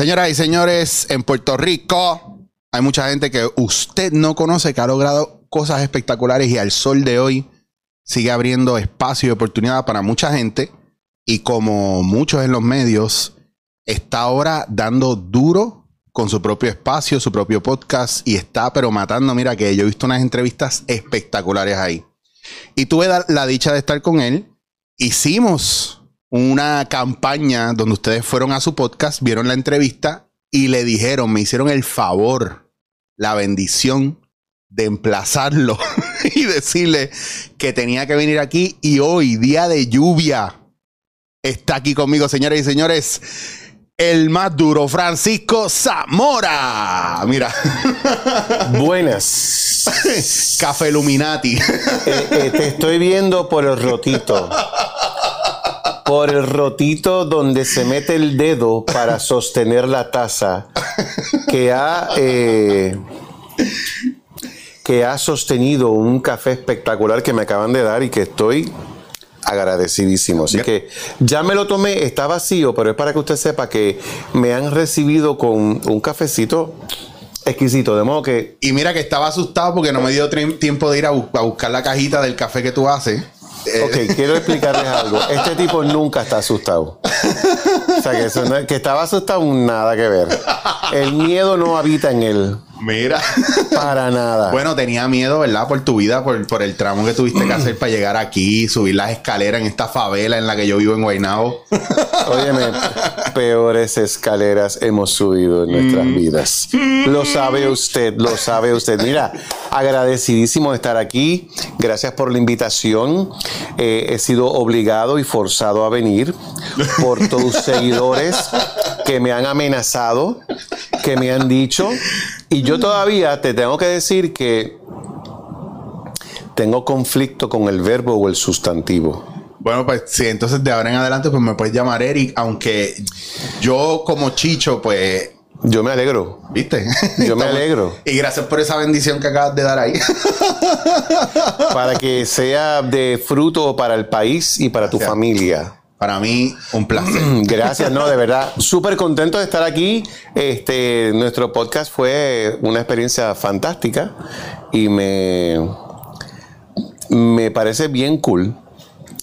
Señoras y señores, en Puerto Rico hay mucha gente que usted no conoce que ha logrado cosas espectaculares y al sol de hoy sigue abriendo espacio y oportunidad para mucha gente. Y como muchos en los medios, está ahora dando duro con su propio espacio, su propio podcast y está pero matando. Mira que yo he visto unas entrevistas espectaculares ahí. Y tuve la, dicha de estar con él. Hicimos una campaña donde ustedes fueron a su podcast, vieron la entrevista y le dijeron, me hicieron el favor, la bendición de emplazarlo y decirle que tenía que venir aquí y hoy, día de lluvia, está aquí conmigo, señores y señores. El más duro, Francisco Zamora. Mira. Buenas. Café Illuminati. Eh, eh, te estoy viendo por el rotito. Por el rotito donde se mete el dedo para sostener la taza que ha, eh, que ha sostenido un café espectacular que me acaban de dar y que estoy agradecidísimo. Así que ya me lo tomé, está vacío, pero es para que usted sepa que me han recibido con un cafecito exquisito, de modo que... Y mira que estaba asustado porque no me dio tiempo de ir a, bu- a buscar la cajita del café que tú haces. Eh, Ok, quiero explicarles algo. Este tipo nunca está asustado. O sea, que, eso no- que estaba asustado, nada que ver. El miedo no habita en él. Mira. Para nada. Bueno, tenía miedo, ¿verdad? Por tu vida, por, por el tramo que tuviste que hacer para llegar aquí, subir las escaleras en esta favela en la que yo vivo en Guaynabo. Óyeme, peores escaleras hemos subido en nuestras vidas. Lo sabe usted, lo sabe usted. Mira, agradecidísimo de estar aquí. Gracias por la invitación. Eh, he sido obligado y forzado a venir por tus seguidores que me han amenazado, que me han dicho. Y yo todavía te tengo que decir que tengo conflicto con el verbo o el sustantivo. Bueno, pues sí, entonces de ahora en adelante pues me puedes llamar Eric, aunque yo como Chicho, pues, Yo me alegro. ¿viste? Yo me alegro. Y gracias por esa bendición que acabas de dar ahí. para que sea de fruto para el país y para tu Gracias. familia. Para mí, un placer. Gracias, no, de verdad. Súper contento de estar aquí. Este, nuestro podcast fue una experiencia fantástica y me, me parece bien cool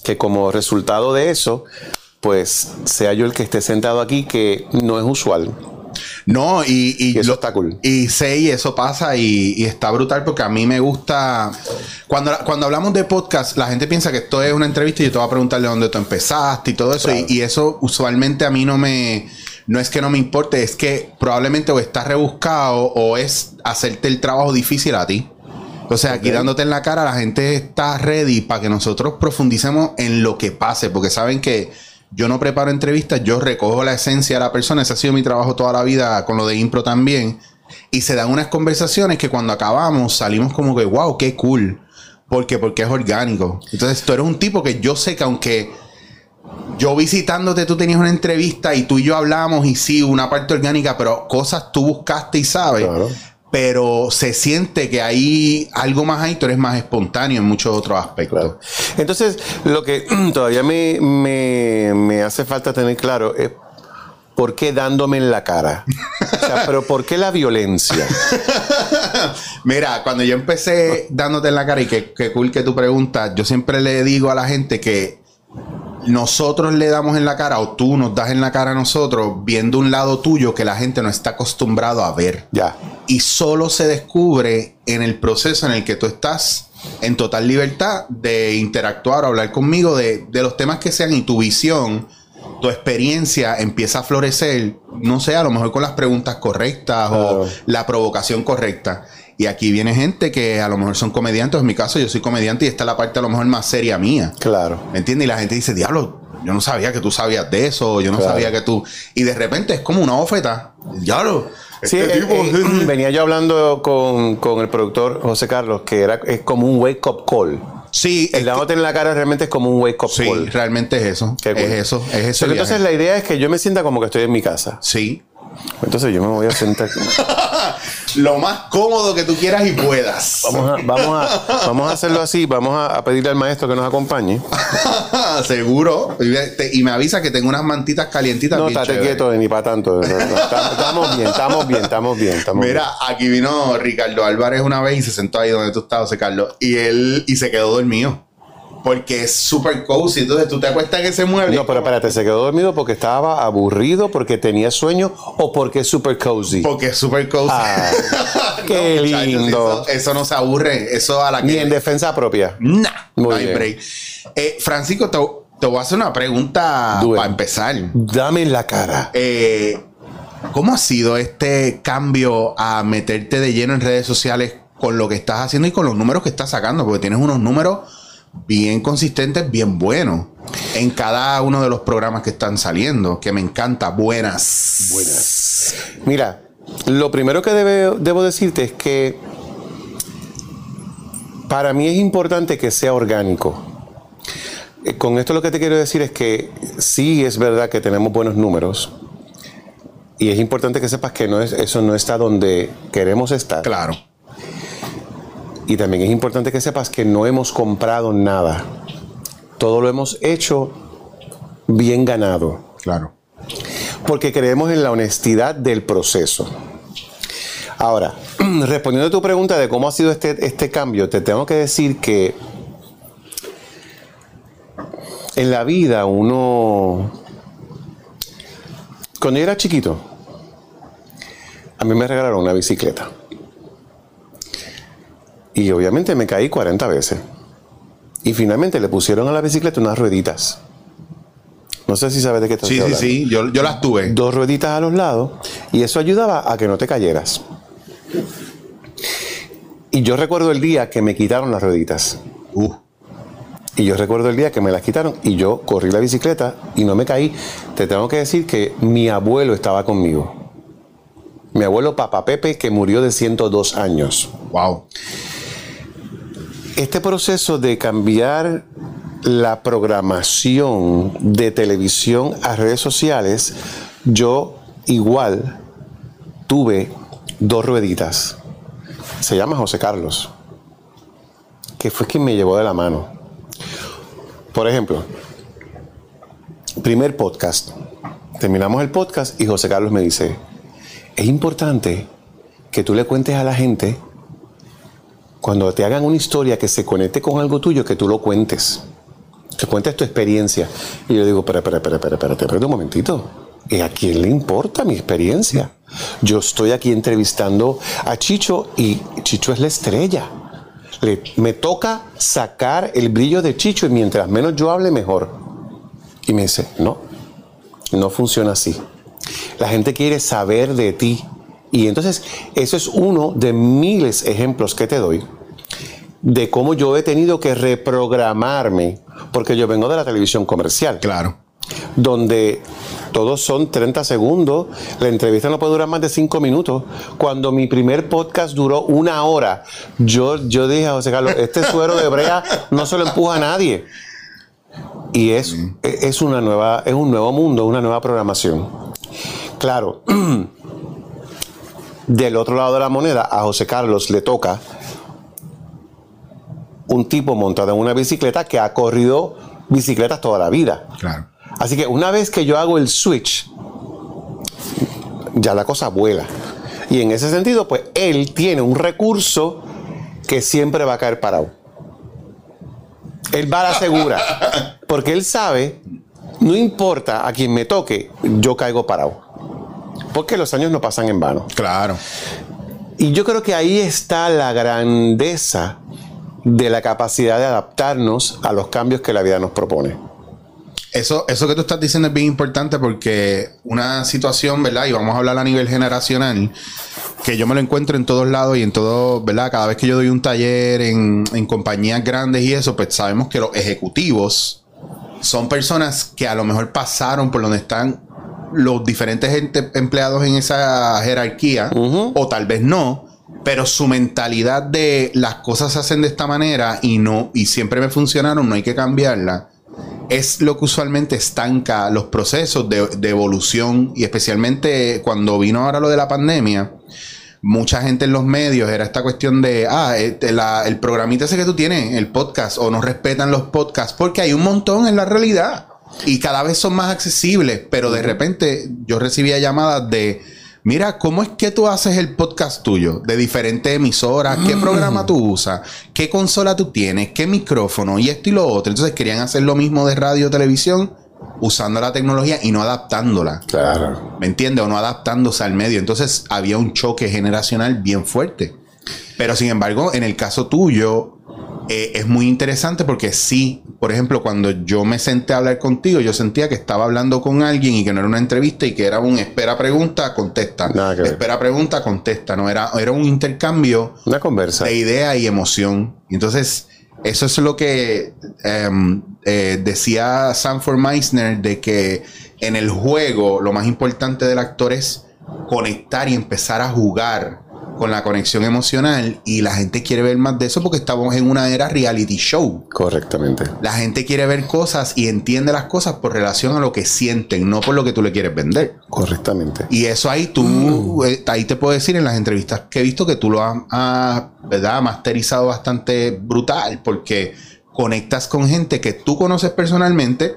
que como resultado de eso, pues sea yo el que esté sentado aquí, que no es usual. No, y, y, Y eso lo- está cool. Y sé, y eso pasa, y, y está brutal porque a mí me gusta. Cuando, cuando hablamos de podcast, la gente piensa que esto es una entrevista y yo te voy a preguntar de dónde tú empezaste y todo eso. Claro. Y, eso usualmente a mí no me. No es que no me importe, es que probablemente o estás rebuscado o es hacerte el trabajo difícil a ti. Entonces, aquí Ok. dándote en la cara, la gente está ready para que nosotros profundicemos en lo que pase, porque saben que yo no preparo entrevistas, yo recojo la esencia de la persona, ese ha sido mi trabajo toda la vida con lo de impro también, y se dan unas conversaciones que cuando acabamos salimos como que, wow, qué cool, porque porque es orgánico. Entonces, tú eres un tipo que yo sé que aunque yo visitándote, tú tenías una entrevista y tú y yo hablamos y sí, una parte orgánica, pero cosas tú buscaste y sabes. Claro. Pero se siente que hay algo más ahí, tú eres más espontáneo en muchos otros aspectos. Claro. Entonces, lo que todavía me, me- me hace falta tener claro es por qué dándome en la cara. O sea, pero ¿por qué la violencia? Mira, cuando yo empecé dándote en la cara y qué, qué cool que tú preguntas, yo siempre le digo a la gente que nosotros le damos en la cara o tú nos das en la cara a nosotros viendo un lado tuyo que la gente no está acostumbrado a ver. Ya. y solo se descubre en el proceso en el que tú estás en total libertad de interactuar o hablar conmigo de, de los temas que sean y tu visión, tu experiencia empieza a florecer, no sé, a lo mejor con las preguntas correctas o la provocación correcta. Y aquí viene gente que a lo mejor son comediantes, en mi caso yo soy comediante y esta es la parte a lo mejor más seria mía. Claro. ¿Me entiendes? Y la gente dice, diablo, yo no sabía que tú sabías de eso, yo no Claro. sabía que tú... Y de repente es como una bofeta. Diablo. Sí, este eh, tipo- eh, venía yo hablando con, con el productor José Carlos, que era, es como un wake up call. Sí, El dándote en la cara realmente es como un wake up Sí, call. realmente es eso. Qué cool. Es eso, es eso. Entonces la idea es que yo me sienta como que estoy en mi casa. Sí. Entonces yo me voy a sentar. lo más cómodo que tú quieras y puedas. Vamos a, vamos a, vamos a hacerlo así. Vamos a, a pedirle al maestro que nos acompañe. Seguro. Y, te- y me avisa que tengo unas mantitas calientitas. No, estate quieto, ni para tanto. Estamos, bien, estamos bien, estamos bien. Estamos bien. Mira, aquí vino Ricardo Álvarez una vez y se sentó ahí donde tú estabas, Carlos, y él y se quedó dormido. Porque es súper cozy. Entonces tú te acuestas en ese mueble. No, pero espérate, ¿se quedó dormido porque estaba aburrido, porque tenía sueño o porque es super cozy? Porque es súper cozy. Ah, qué lindo. Eso, eso no se aburre. Eso a la que. Ni en defensa propia. Nah, Muy no hay bien. break. Eh, Francisco, te, te voy a hacer una pregunta para empezar. Dame en la cara. Eh, ¿Cómo ha sido este cambio a meterte de lleno en redes sociales con lo que estás haciendo y con los números que estás sacando? Porque tienes unos números bien consistentes, bien buenos en cada uno de los programas que están saliendo, que me encanta. Buenas. Buenas. Mira, lo primero que debe- debo decirte es que para mí es importante que sea orgánico. Eh, Con esto lo que te quiero decir es que sí es verdad que tenemos buenos números y es importante que sepas que no es, eso no está donde queremos estar. Claro. Y también es importante que sepas que no hemos comprado nada. Todo lo hemos hecho bien ganado. Claro. Porque creemos en la honestidad del proceso. Ahora, respondiendo a tu pregunta de cómo ha sido este, este cambio, te tengo que decir que en la vida uno... Cuando yo era chiquito, a mí me regalaron una bicicleta. Y obviamente me caí 40 veces. Y finalmente le pusieron a la bicicleta unas rueditas. No sé si sabes de qué estoy Sí, sí, sí. Yo, yo las tuve. dos rueditas a los lados y eso ayudaba a que no te cayeras. Y yo recuerdo el día que me quitaron las rueditas. Uh, Y yo recuerdo el día que me las quitaron y yo corrí la bicicleta y no me caí. Te tengo que decir que mi abuelo estaba conmigo. Mi abuelo Papa Pepe que murió de 102 años. wow. Este proceso de cambiar la programación de televisión a redes sociales, yo igual tuve dos rueditas. Se llama José Carlos, que fue quien me llevó de la mano. Por ejemplo, primer podcast. Terminamos el podcast y José Carlos me dice, es importante que tú le cuentes a la gente cuando te hagan una historia que se conecte con algo tuyo, que tú lo cuentes. Que cuentes tu experiencia. Y yo digo, espera, espera, espera, espera, espera, espera un momentito. ¿Y a quién le importa mi experiencia? Yo estoy aquí entrevistando a Chicho y Chicho es la estrella. Le- me toca sacar el brillo de Chicho y mientras menos yo hable, mejor. Y me dice, no, no funciona así. La gente quiere saber de ti. Y entonces, eso es uno de miles ejemplos que te doy de cómo yo he tenido que reprogramarme, porque yo vengo de la televisión comercial, Claro. donde todos son 30 segundos, la entrevista no puede durar más de 5 minutos. Cuando mi primer podcast duró una hora, yo, yo dije a José Carlos, este suero de brea no se lo empuja a nadie. Y es, es, una nueva, es un nuevo mundo, una nueva programación. Claro, del otro lado de la moneda, a José Carlos le toca un tipo montado en una bicicleta que ha corrido bicicletas toda la vida. Claro. Así que una vez que yo hago el switch, ya la cosa vuela. Y en ese sentido, pues él tiene un recurso que siempre va a caer parado. Él va a la segura. Porque él sabe, no importa a quien me toque, yo caigo parado. Porque los años no pasan en vano. Claro. Y yo creo que ahí está la grandeza de la capacidad de adaptarnos a los cambios que la vida nos propone. Eso, eso que tú estás diciendo es bien importante porque una situación, ¿verdad? Y vamos a hablar a nivel generacional, que yo me lo encuentro en todos lados y en todo, ¿verdad? Cada vez que yo doy un taller en, en compañías grandes y eso, pues sabemos que los ejecutivos son personas que a lo mejor pasaron por donde están los diferentes empleados en esa jerarquía, o tal vez no, pero su mentalidad de las cosas se hacen de esta manera y no, y siempre me funcionaron, no hay que cambiarla es lo que usualmente estanca los procesos de, de evolución y especialmente cuando vino ahora lo de la pandemia, mucha gente en los medios era esta cuestión de, ah, este, la- el programita ese que tú tienes, el podcast, o no respetan los podcasts, porque hay un montón en la realidad y cada vez son más accesibles, pero de repente yo recibía llamadas de, mira, ¿cómo es que tú haces el podcast tuyo? De diferentes emisoras, ¿qué programa tú usas? ¿Qué consola tú tienes? ¿Qué micrófono? Y esto y lo otro. Entonces querían hacer lo mismo de radio, televisión, usando la tecnología y no adaptándola. Claro. ¿Me entiendes? O no adaptándose al medio. Entonces había un choque generacional bien fuerte. Pero sin embargo, en el caso tuyo, eh, es muy interesante porque sí, por ejemplo, cuando yo me senté a hablar contigo, yo sentía que estaba hablando con alguien y que no era una entrevista y que era un espera pregunta, contesta. Espera pregunta, contesta. No era, era un intercambio Una conversa. de idea y emoción. Entonces, eso es lo que em, eh, decía Sanford Meisner de que en el juego lo más importante del actor es conectar y empezar a jugar con la conexión emocional y la gente quiere ver más de eso porque estamos en una era reality show. Correctamente. La gente quiere ver cosas y entiende las cosas por relación a lo que sienten, no por lo que tú le quieres vender. Correctamente. Y eso ahí tú, eh, ahí te puedo decir en las entrevistas que he visto que tú lo has, has, ¿verdad? masterizado bastante brutal porque conectas con gente que tú conoces personalmente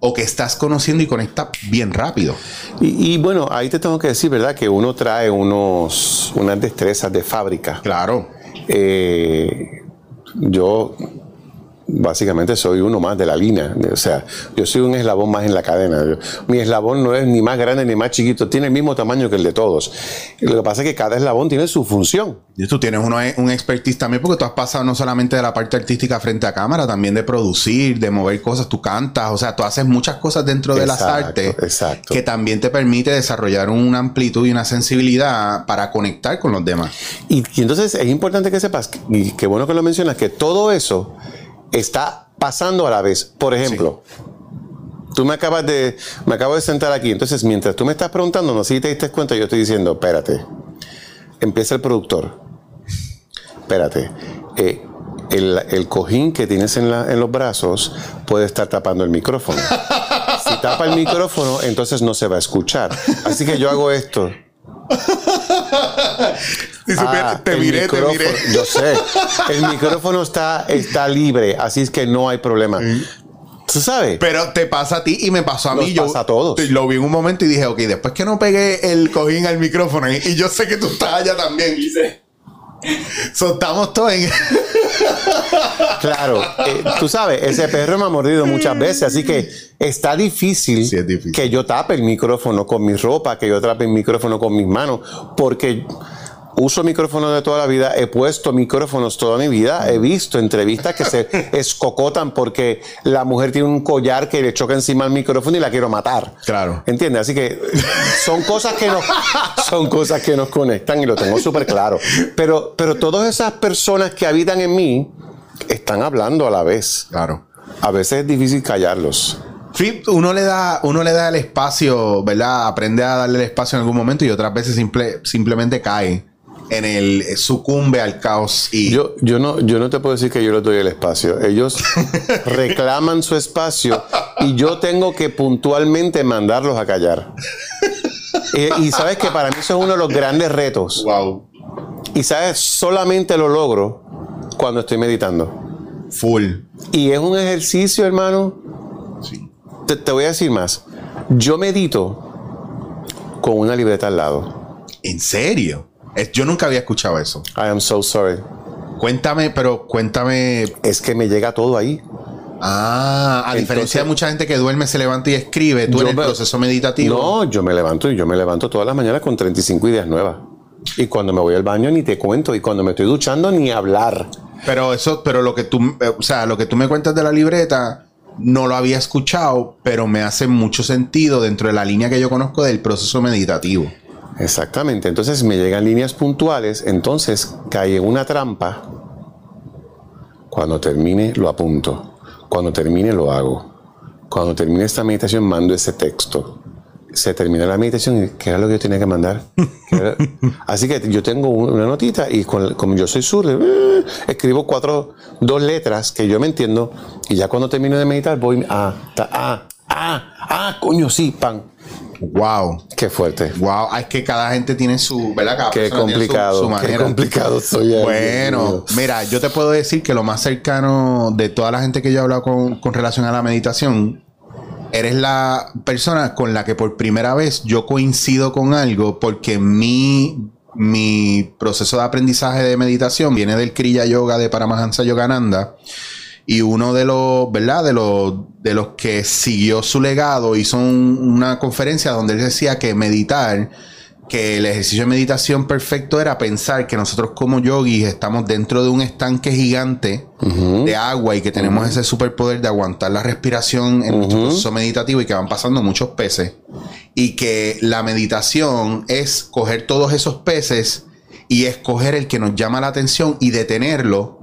o que estás conociendo y conectas bien rápido. Y, y bueno, ahí te tengo que decir, ¿verdad? Que uno trae unos, unas destrezas de fábrica. Claro. Eh, yo básicamente soy uno más de la línea. O sea, yo soy un eslabón más en la cadena. Mi eslabón no es ni más grande ni más chiquito, tiene el mismo tamaño que el de todos. Lo que pasa es que cada eslabón tiene su función. Y tú tienes uno, un expertise también porque tú has pasado no solamente de la parte artística frente a cámara, también de producir, de mover cosas, tú cantas, o sea, tú haces muchas cosas dentro de las artes exacto. que también te permite desarrollar una amplitud y una sensibilidad para conectar con los demás. Y, y entonces es importante que sepas, y qué bueno que lo mencionas, que todo eso está pasando a la vez. Por ejemplo, tú me acabas de, me acabo de sentar aquí, entonces mientras tú me estás preguntando, no sé si te diste cuenta, yo estoy diciendo, espérate, empieza el productor, espérate, eh, el, el cojín que tienes en, la- en los brazos puede estar tapando el micrófono. Si tapa el micrófono, entonces no se va a escuchar. Así que yo hago esto. Ah, te miré, te miré. Yo sé. El micrófono está, está libre, así es que no hay problema. ¿Tú sabes? Pero te pasa a ti y me pasó a Nos mí. Yo pasa a todos. Lo vi en un momento y dije, ok, después que no pegué el cojín al micrófono y, y yo sé que tú estás allá también. Dice, soltamos todo en. Claro. eh, tú sabes, ese perro me ha mordido muchas veces, así que está difícil, Sí, es difícil. que yo tape el micrófono con mi ropa, que yo tape el micrófono con mis manos, porque uso micrófono de toda la vida, he puesto micrófonos toda mi vida, he visto entrevistas que se escocotan porque la mujer tiene un collar que le choca encima al micrófono y la quiero matar. Claro. ¿Entiendes? Así que son cosas que nos, son cosas que nos conectan y lo tengo súper claro. Pero, pero todas esas personas que habitan en mí están hablando a la vez. Claro. A veces es difícil callarlos. Uno le da, uno le da el espacio, ¿verdad? Aprende a darle el espacio en algún momento y otras veces simple, simplemente cae en el sucumbe al caos y Yo, yo, no, yo no te puedo decir que yo les doy el espacio. Ellos reclaman su espacio y yo tengo que puntualmente mandarlos a callar. Eh, y sabes que para mí eso es uno de los grandes retos. wow, Y sabes, solamente lo logro cuando estoy meditando. full. Y es un ejercicio, hermano. Sí. Te, te voy a decir más. Yo medito con una libreta al lado. ¿En serio? Es- yo nunca había escuchado eso. I am so sorry. Cuéntame, pero cuéntame. Es que me llega todo ahí. Ah, a Entonces- diferencia de mucha gente que duerme, se levanta y escribe, tú en el me- proceso meditativo. No, yo me levanto y yo me levanto todas las mañanas con 35 ideas nuevas. Y cuando me voy al baño ni te cuento. Y cuando me estoy duchando ni hablar. Pero eso, pero lo que tú, eh, o sea, lo que tú me cuentas de la libreta, no lo había escuchado, pero me hace mucho sentido dentro de la línea que yo conozco del proceso meditativo. Exactamente. Entonces me llegan líneas puntuales. Entonces cae en una trampa. Cuando termine, lo apunto. Cuando termine, lo hago. Cuando termine esta meditación, mando ese texto. Se termina la meditación y ¿qué era lo que yo tenía que mandar? Así que yo tengo un- una notita y con- como yo soy zurdo, eh, escribo cuatro, dos letras que yo me entiendo y ya cuando termino de meditar voy a, ah, ah, ah, coño, sí, pan. Wow. Qué fuerte. Wow. Es que cada gente tiene su, ¿verdad? Cada Qué su- complicado. su qué manera. complicado soy. ay, Bueno, mira, yo te puedo decir que lo más cercano de toda la gente que yo he hablado con, con relación a la meditación, eres la persona con la que por primera vez yo coincido con algo porque mi, mi proceso de aprendizaje de meditación viene del Kriya Yoga de Paramahansa Yogananda. Y uno de los, ¿verdad? De los, de los que siguió su legado hizo un- una conferencia donde él decía que meditar, que el ejercicio de meditación perfecto era pensar que nosotros como yogis estamos dentro de un estanque gigante de agua y que tenemos ese superpoder de aguantar la respiración en nuestro proceso meditativo y que van pasando muchos peces. Y que la meditación es coger todos esos peces y escoger el que nos llama la atención y detenerlo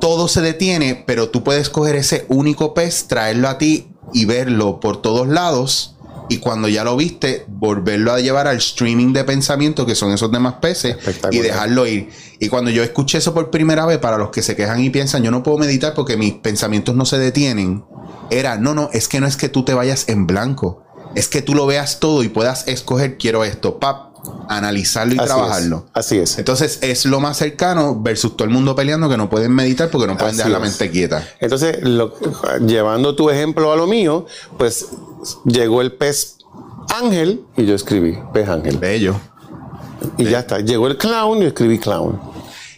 todo se detiene, pero tú puedes coger ese único pez, traerlo a ti y verlo por todos lados. Y cuando ya lo viste, volverlo a llevar al streaming de pensamiento, que son esos demás peces, y dejarlo ir. Y cuando yo escuché eso por primera vez, para los que se quejan y piensan, yo no puedo meditar porque mis pensamientos no se detienen, era, no, no, es que no es que tú te vayas en blanco, es que tú lo veas todo y puedas escoger, quiero esto, pap, analizarlo y Así es, trabajarlo. Así es. Entonces es lo más cercano versus todo el mundo peleando que no pueden meditar porque no pueden Así dejar la mente quieta. Entonces, lo- llevando tu ejemplo a lo mío, pues llegó el pez ángel y yo escribí pez ángel. Bello. Y ya está. Llegó el clown y yo escribí clown.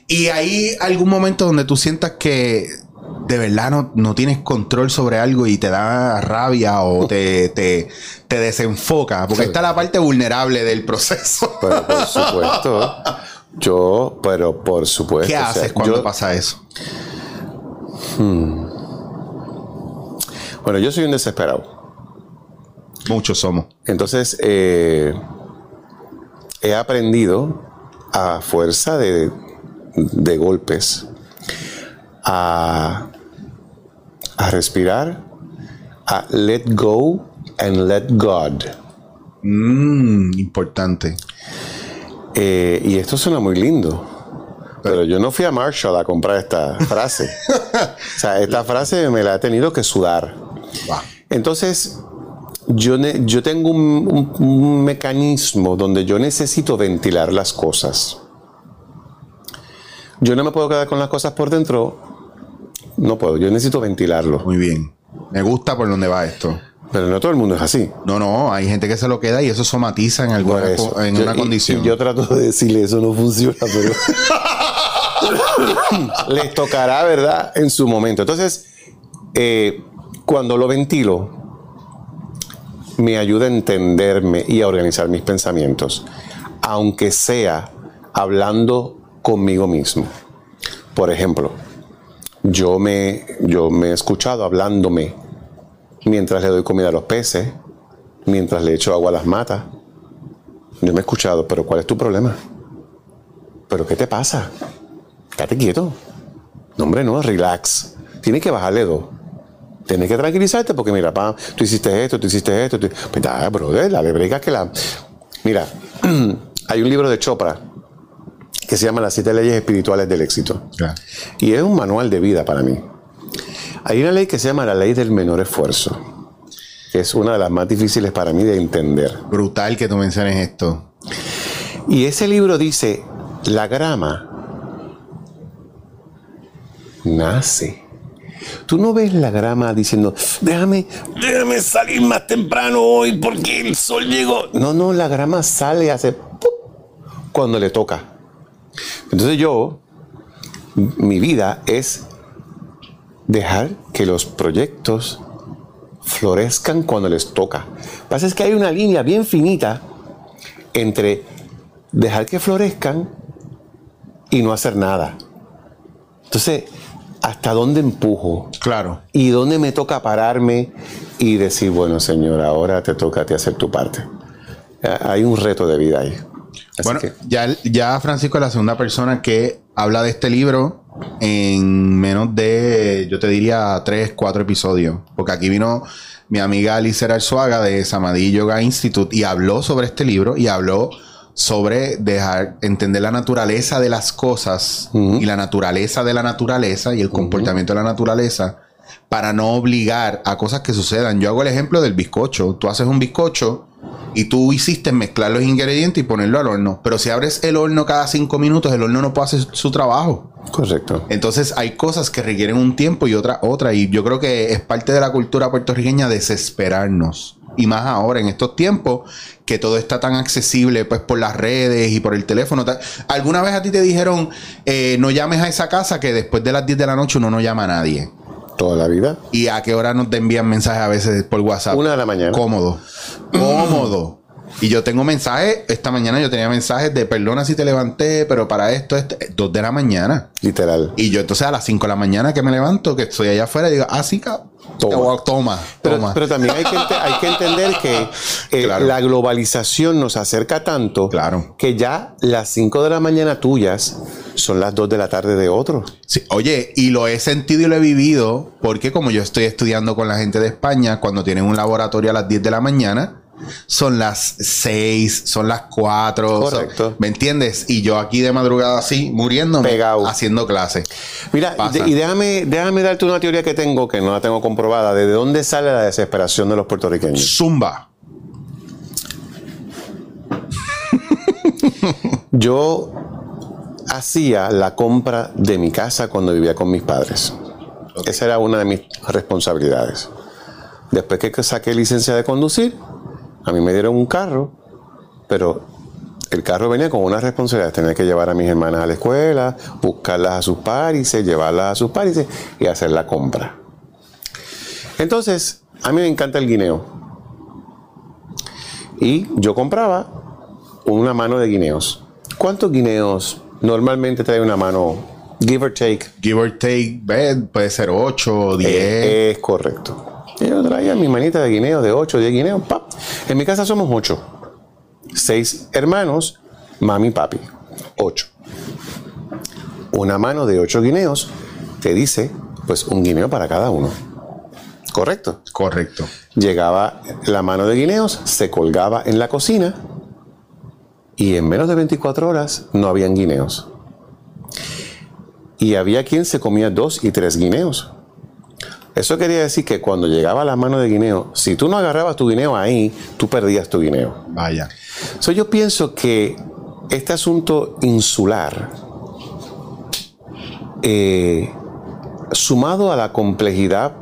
Y hay algún momento donde tú sientas que de verdad no, no tienes control sobre algo y te da rabia o te, te, te desenfoca. Porque está la parte vulnerable del proceso. Pero por supuesto. Yo, pero por supuesto. ¿Qué o sea, haces cuando yo- pasa eso? Bueno, yo soy un desesperado. Muchos somos. Entonces, eh, he aprendido a fuerza de, de golpes a, a respirar, a let go and let God. Mm, importante. Eh, y esto suena muy lindo. Pero yo no fui a Marshall a comprar esta frase. o sea, esta frase me la he tenido que sudar. Wow. Entonces, yo, ne- yo tengo un, un- un mecanismo donde yo necesito ventilar las cosas. Yo no me puedo quedar con las cosas por dentro. No puedo, yo necesito ventilarlo. Muy bien. Me gusta por dónde va esto. Pero no todo el mundo es así. No, no, hay gente que se lo queda y eso somatiza en alguna eso. en Yo- una y- condición. y yo trato de decirle eso no funciona, pero les tocará, ¿verdad? En su momento. Entonces, eh, cuando lo ventilo, me ayuda a entenderme y a organizar mis pensamientos, aunque sea hablando conmigo mismo. Por ejemplo, yo me, yo me he escuchado hablándome mientras le doy comida a los peces, mientras le echo agua a las matas. Yo me he escuchado, pero ¿cuál es tu problema? ¿Pero qué te pasa? Quédate quieto. No, hombre, no, relax. Tienes que bajarle dos. Tienes que tranquilizarte porque, mira, tú hiciste esto, tú hiciste esto. Pues, da, brother, la brega que la... Mira, hay un libro de Chopra que se llama Las siete leyes espirituales del éxito. Y es un manual de vida para mí. Hay una ley que se llama la ley del menor esfuerzo, que es una de las más difíciles para mí de entender. Brutal que tú menciones esto. Y ese libro dice, la grama nace. Tú no ves la grama diciendo, déjame, déjame salir más temprano hoy porque el sol llegó. No, no, la grama sale, hace cuando le toca. Entonces yo, mi vida es dejar que los proyectos florezcan cuando les toca. Lo que pasa es que hay una línea bien finita entre dejar que florezcan y no hacer nada. Entonces, ¿hasta dónde empujo? Claro. ¿Y dónde me toca pararme y decir, bueno, Señor, ahora te toca a ti hacer tu parte? Eh, Hay un reto de vida ahí. Así bueno, que- ya, ya Francisco es la segunda persona que habla de este libro en menos de, yo te diría, tres, cuatro episodios. Porque aquí vino mi amiga Alice Arzuaga de Samadhi Yoga Institute y habló sobre este libro y habló sobre dejar entender la naturaleza de las cosas y la naturaleza de la naturaleza y el comportamiento de la naturaleza para no obligar a cosas que sucedan. Yo hago el ejemplo del bizcocho. Tú haces un bizcocho Y tú hiciste mezclar los ingredientes y ponerlo al horno. Pero si abres el horno cada cinco minutos, el horno no puede hacer su trabajo. Correcto. Entonces hay cosas que requieren un tiempo y otra otra. Y yo creo que es parte de la cultura puertorriqueña desesperarnos. Y más ahora, en estos tiempos, que todo está tan accesible pues por las redes y por el teléfono. ¿Alguna vez a ti te dijeron, eh, no llames a esa casa que después de las 10 de la noche uno no llama a nadie? Toda la vida. ¿Y a qué hora nos te envían mensajes a veces por WhatsApp? Una de la mañana. Cómodo. Cómodo. Y yo tengo mensajes, esta mañana yo tenía mensajes de perdona si te levanté, pero para esto, este, dos de la mañana. Literal. Y yo entonces a las 5 de la mañana que me levanto, que estoy allá afuera, digo, ah, sí, ca- Toma. toma. Pero, toma. pero también hay que, ente- hay que entender que eh, Claro. la globalización nos acerca tanto Claro. que ya las 5 de la mañana tuyas son las 2 de la tarde de otros. Sí, oye, y lo he sentido y lo he vivido porque como yo estoy estudiando con la gente de España, cuando tienen un laboratorio a las 10 de la mañana, son las 6, son las 4. Correcto. ¿Me entiendes? Y yo aquí de madrugada así, muriéndome, Pegado. haciendo clase. Mira, Pasa. y déjame, déjame darte una teoría que tengo, que no la tengo comprobada, de dónde sale la desesperación de los puertorriqueños. Zumba. Yo hacía la compra de mi casa cuando vivía con mis padres. Esa era una de mis responsabilidades. Después que saqué licencia de conducir, a mí me dieron un carro, pero el carro venía con una responsabilidad. Tenía que llevar a mis hermanas a la escuela, buscarlas a sus países, llevarlas a sus países y hacer la compra. Entonces, a mí me encanta el guineo. Y yo compraba una mano de guineos. ¿Cuántos guineos normalmente trae una mano, give or take? Give or take, puede ser 8 o 10. Eh, es correcto. Y Yo traía mi manita de guineo, de 8, 10 guineos. ¡pap! En mi casa somos 8. 6 hermanos, mami y papi. 8. Una mano de 8 guineos te dice, pues un guineo para cada uno. Correcto. Correcto. Llegaba la mano de guineos, se colgaba en la cocina y en menos de 24 horas no habían guineos. Y había quien se comía dos y tres guineos. Eso quería decir que cuando llegaba la mano de guineo, si tú no agarrabas tu guineo ahí, tú perdías tu guineo. Vaya. So, yo pienso que este asunto insular, eh, sumado a la complejidad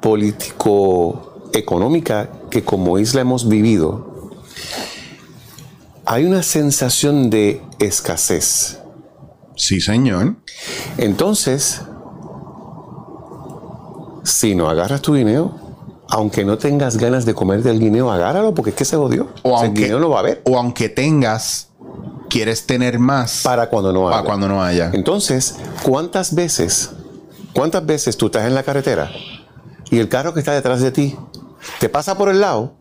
político-económica que como isla hemos vivido, hay una sensación de escasez. Sí, señor. Entonces, si no agarras tu guineo, aunque no tengas ganas de comerte el guineo, agárralo porque es que se jodió. O O sea, el aunque- guineo no va a haber O aunque tengas, quieres tener más para cuando no haya. para cuando no haya. Entonces, ¿cuántas veces, cuántas veces tú estás en la carretera y el carro que está detrás de ti te pasa por el lado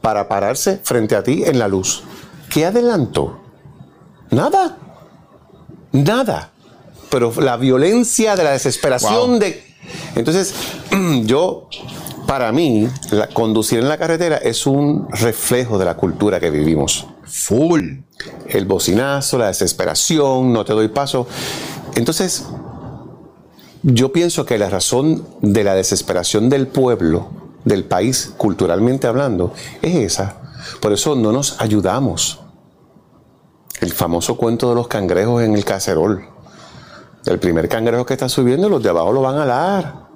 para pararse frente a ti en la luz? ¿Qué adelantó? Nada. Nada. Pero la violencia de la desesperación Wow. de... Entonces, yo, para mí, la- conducir en la carretera es un reflejo de la cultura que vivimos Full. el bocinazo, la desesperación, no te doy paso. Entonces, yo pienso que la razón de la desesperación del pueblo, del país, culturalmente hablando, es esa. Por eso no nos ayudamos. El famoso cuento de los cangrejos en el cacerol. El primer cangrejo que está subiendo, los de abajo lo van a alar.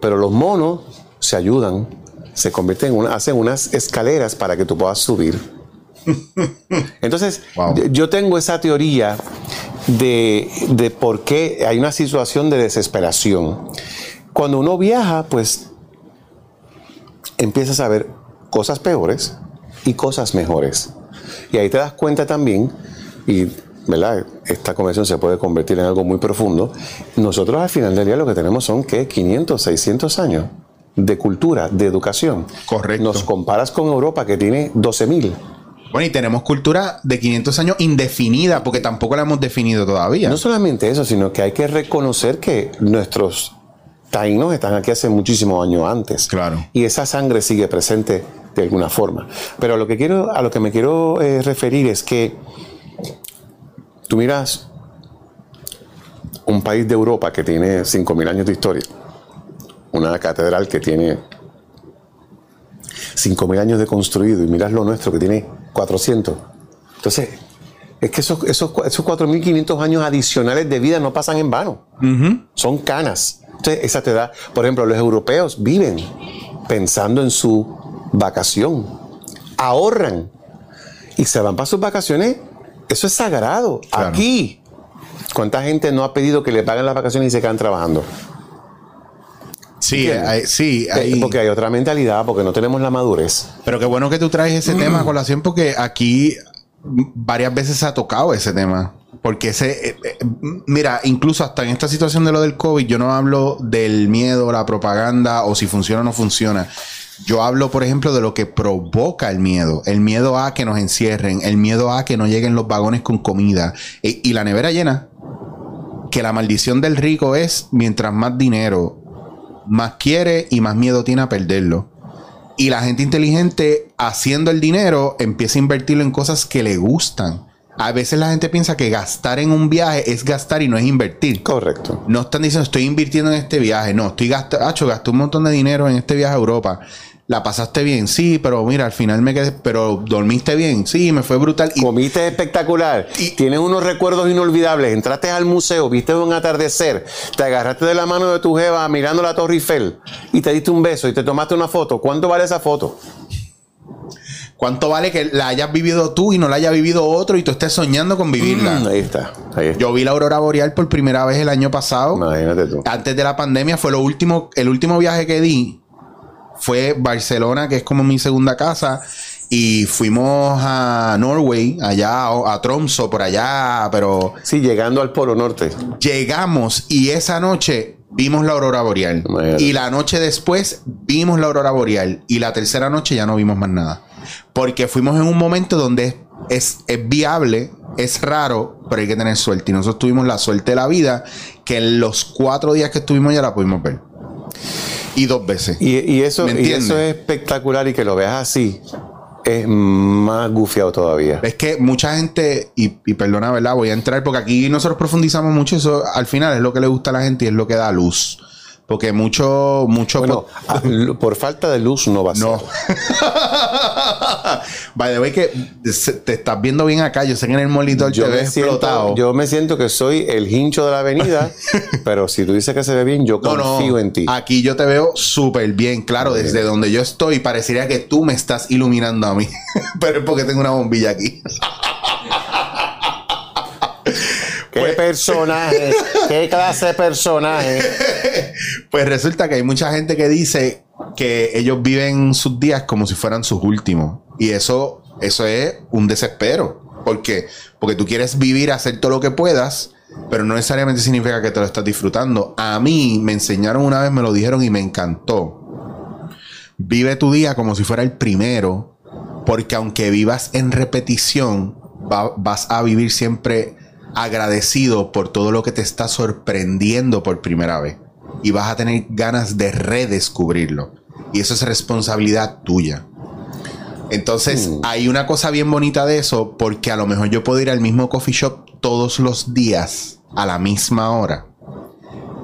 Pero los monos se ayudan, se convierten en una, hacen unas escaleras para que tú puedas subir. Entonces, Wow. yo- yo tengo esa teoría de, de por qué hay una situación de desesperación. Cuando uno viaja, pues empiezas a ver cosas peores y cosas mejores. Y ahí te das cuenta también, y ¿verdad? esta conversación se puede convertir en algo muy profundo, nosotros al final del día lo que tenemos son que 500, 600 años de cultura, de educación. Correcto. Nos comparas con Europa que tiene 12 mil. Bueno, y tenemos cultura de 500 años indefinida, porque tampoco la hemos definido todavía. No solamente eso, sino que hay que reconocer que nuestros taínos están aquí hace muchísimos años antes. Claro. Y esa sangre sigue presente de alguna forma. Pero a lo que, quiero, a lo que me quiero eh, referir es que tú miras un país de Europa que tiene 5.000 años de historia, una catedral que tiene 5.000 años de construido y miras lo nuestro que tiene 400. Entonces, es que esos, esos, esos 4.500 años adicionales de vida no pasan en vano. Son canas. Entonces, esa te da, por ejemplo, los europeos viven pensando en su vacación, ahorran y se van para sus vacaciones. Eso es sagrado. Aquí, ¿cuánta gente no ha pedido que le paguen las vacaciones y se quedan trabajando? Sí, hay, sí. Hay... Porque hay otra mentalidad, porque no tenemos la madurez. Pero qué bueno que tú traes ese tema a colación, porque aquí varias veces se ha tocado ese tema. Porque ese, eh, eh, mira, incluso hasta en esta situación de lo del COVID, yo no hablo del miedo, la propaganda o si funciona o no funciona. Yo hablo, por ejemplo, de lo que provoca el miedo. El miedo a que nos encierren, el miedo a que no lleguen los vagones con comida e, y la nevera llena. Que la maldición del rico es mientras más dinero, más quiere y más miedo tiene a perderlo. Y la gente inteligente haciendo el dinero empieza a invertirlo en cosas que le gustan. A veces la gente piensa que gastar en un viaje es gastar y no es invertir. Correcto. No están diciendo estoy invirtiendo en este viaje. No, estoy gastando, gasté un montón de dinero en este viaje a Europa. La pasaste bien, sí, pero mira, al final me quedé, pero dormiste bien, sí, me fue brutal. Y, Comiste espectacular, y, tienes unos recuerdos inolvidables, entraste al museo, viste un atardecer, te agarraste de la mano de tu jeva mirando la Torre Eiffel y te diste un beso y te tomaste una foto. ¿Cuánto vale esa foto? ¿Cuánto vale que la hayas vivido tú y no la haya vivido otro y tú estés soñando con vivirla? Mm, ahí, está, ahí está. Yo vi la aurora boreal por primera vez el año pasado. Imagínate tú. Antes de la pandemia fue lo último, el último viaje que di fue Barcelona, que es como mi segunda casa. Y fuimos a Norway, allá, a Tromso, por allá, pero... Sí, llegando al Polo Norte. Llegamos y esa noche vimos la aurora boreal. Y la noche después vimos la aurora boreal. Y la tercera noche ya no vimos más nada. Porque fuimos en un momento donde es, es viable, es raro, pero hay que tener suerte. Y nosotros tuvimos la suerte de la vida que en los cuatro días que estuvimos ya la pudimos ver. Y dos veces. Y, eso, y eso es espectacular y que lo veas así es más gufiado todavía. Es que mucha gente, y, y, perdona, ¿verdad? Voy a entrar porque aquí nosotros profundizamos mucho. Eso al final es lo que le gusta a la gente y es lo que da luz. Porque mucho, mucho. Bueno, por, por falta de luz no va a ser. No. By the way, que te estás viendo bien acá. Yo sé que en el monitor yo te ves explotado. Yo me siento que soy el hincho de la avenida, pero si tú dices que se ve bien, yo confío en ti. Aquí yo te veo súper bien. Claro, desde donde yo estoy, parecería que tú me estás iluminando a mí. pero es porque tengo una bombilla aquí. ¿Qué pues, personaje? ¿Qué clase de personaje? Pues resulta que hay mucha gente que dice que ellos viven sus días como si fueran sus últimos. Y eso, eso es un desespero. ¿Por qué? Porque tú quieres vivir, hacer todo lo que puedas, pero no necesariamente significa que te lo estás disfrutando. A mí me enseñaron una vez, me lo dijeron y me encantó. Vive tu día como si fuera el primero, porque aunque vivas en repetición, vas a vivir siempre agradecido por todo lo que te está sorprendiendo por primera vez. Y vas a tener ganas de redescubrirlo. Y eso es responsabilidad tuya. Entonces, mm. hay una cosa bien bonita de eso, porque a lo mejor yo puedo ir al mismo coffee shop todos los días a la misma hora,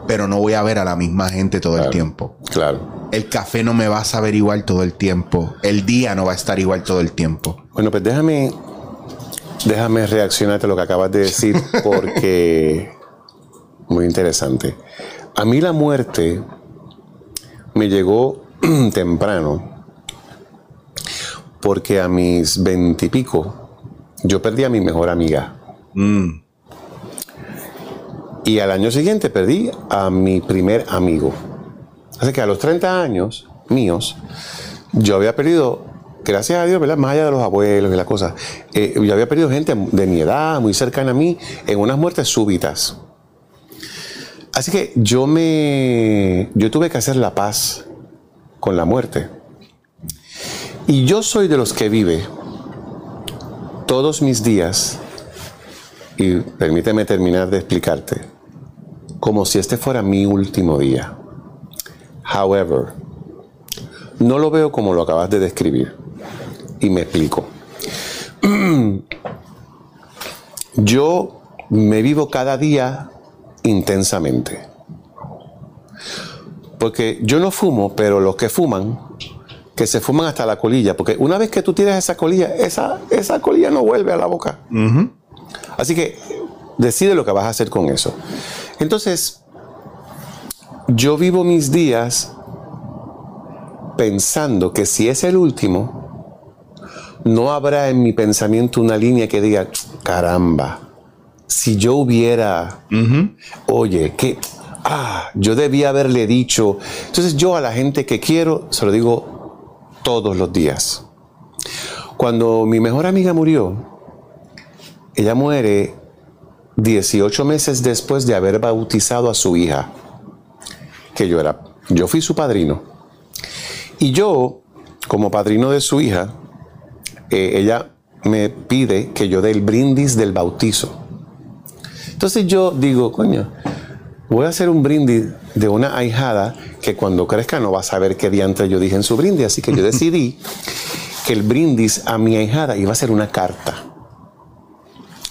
pero no voy a ver a la misma gente todo el tiempo. Claro. El café no me va a saber igual todo el tiempo. El día no va a estar igual todo el tiempo. Bueno, pues déjame Déjame reaccionarte a lo que acabas de decir porque muy interesante. A mí la muerte me llegó temprano porque a mis veintipico yo perdí a mi mejor amiga. Mm. Y al año siguiente perdí a mi primer amigo. Así que a los 30 años míos, yo había perdido gracias a Dios, ¿verdad? Más allá de los abuelos y las cosas, eh, yo había perdido gente de mi edad, muy cercana a mí, en unas muertes súbitas. Así que yo me. Yo tuve que hacer la paz con la muerte. Y yo soy de los que vive todos mis días, y permíteme terminar de explicarte, como si este fuera mi último día. However, no lo veo como lo acabas de describir. Y me explico. Yo me vivo cada día intensamente. Porque yo no fumo, pero los que fuman, que se fuman hasta la colilla, porque una vez que tú tienes esa colilla, esa, esa colilla no vuelve a la boca. Así que decide lo que vas a hacer con eso. Entonces, yo vivo mis días pensando que si es el último, no habrá en mi pensamiento una línea que diga, caramba, si yo hubiera, oye, que, ah, yo debía haberle dicho. Entonces yo a la gente que quiero, se lo digo todos los días. Cuando mi mejor amiga murió, ella muere 18 meses después de haber bautizado a su hija, que yo era, yo fui su padrino. Y yo, como padrino de su hija, eh, ella me pide que yo dé el brindis del bautizo. Entonces yo digo, coño, voy a hacer un brindis de una ahijada que cuando crezca no va a saber qué diantre yo dije en su brindis. Así que yo decidí que el brindis a mi ahijada iba a ser una carta.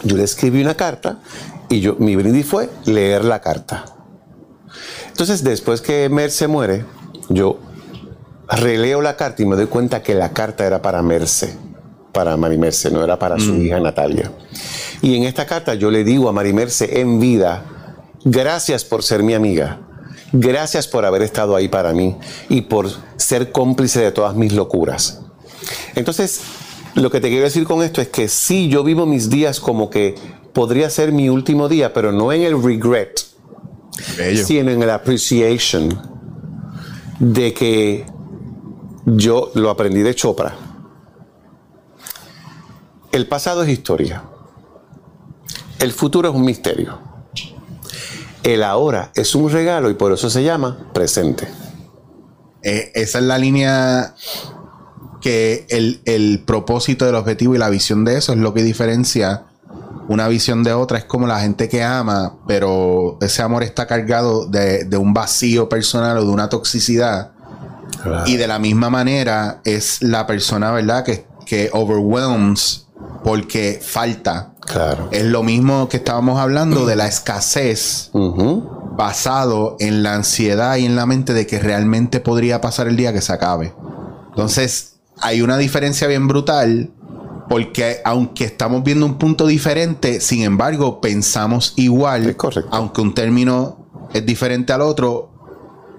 Yo le escribí una carta y yo, mi brindis fue leer la carta. Entonces, después que Merce muere, yo releo la carta y me doy cuenta que la carta era para Merce, para Marimerce, no era para su mm. hija Natalia. Y en esta carta yo le digo a Marimerce en vida, gracias por ser mi amiga, gracias por haber estado ahí para mí y por ser cómplice de todas mis locuras. Entonces, lo que te quiero decir con esto es que sí, yo vivo mis días como que podría ser mi último día, pero no en el regret, sino en el appreciation de que yo lo aprendí de Chopra. El pasado es historia. El futuro es un misterio. El ahora es un regalo y por eso se llama presente. Eh, esa es la línea que el, propósito del objetivo y la visión de eso es lo que diferencia una visión de otra. Es como la gente que ama, pero ese amor está cargado de, un vacío personal o de una toxicidad. Y de la misma manera es la persona, ¿verdad? Que, que overwhelms porque falta Claro. Es lo mismo que estábamos hablando de la escasez basado en la ansiedad y en la mente de que realmente podría pasar el día que se acabe. Entonces, hay una diferencia bien brutal porque aunque estamos viendo un punto diferente, sin embargo, pensamos igual, aunque un término es diferente al otro,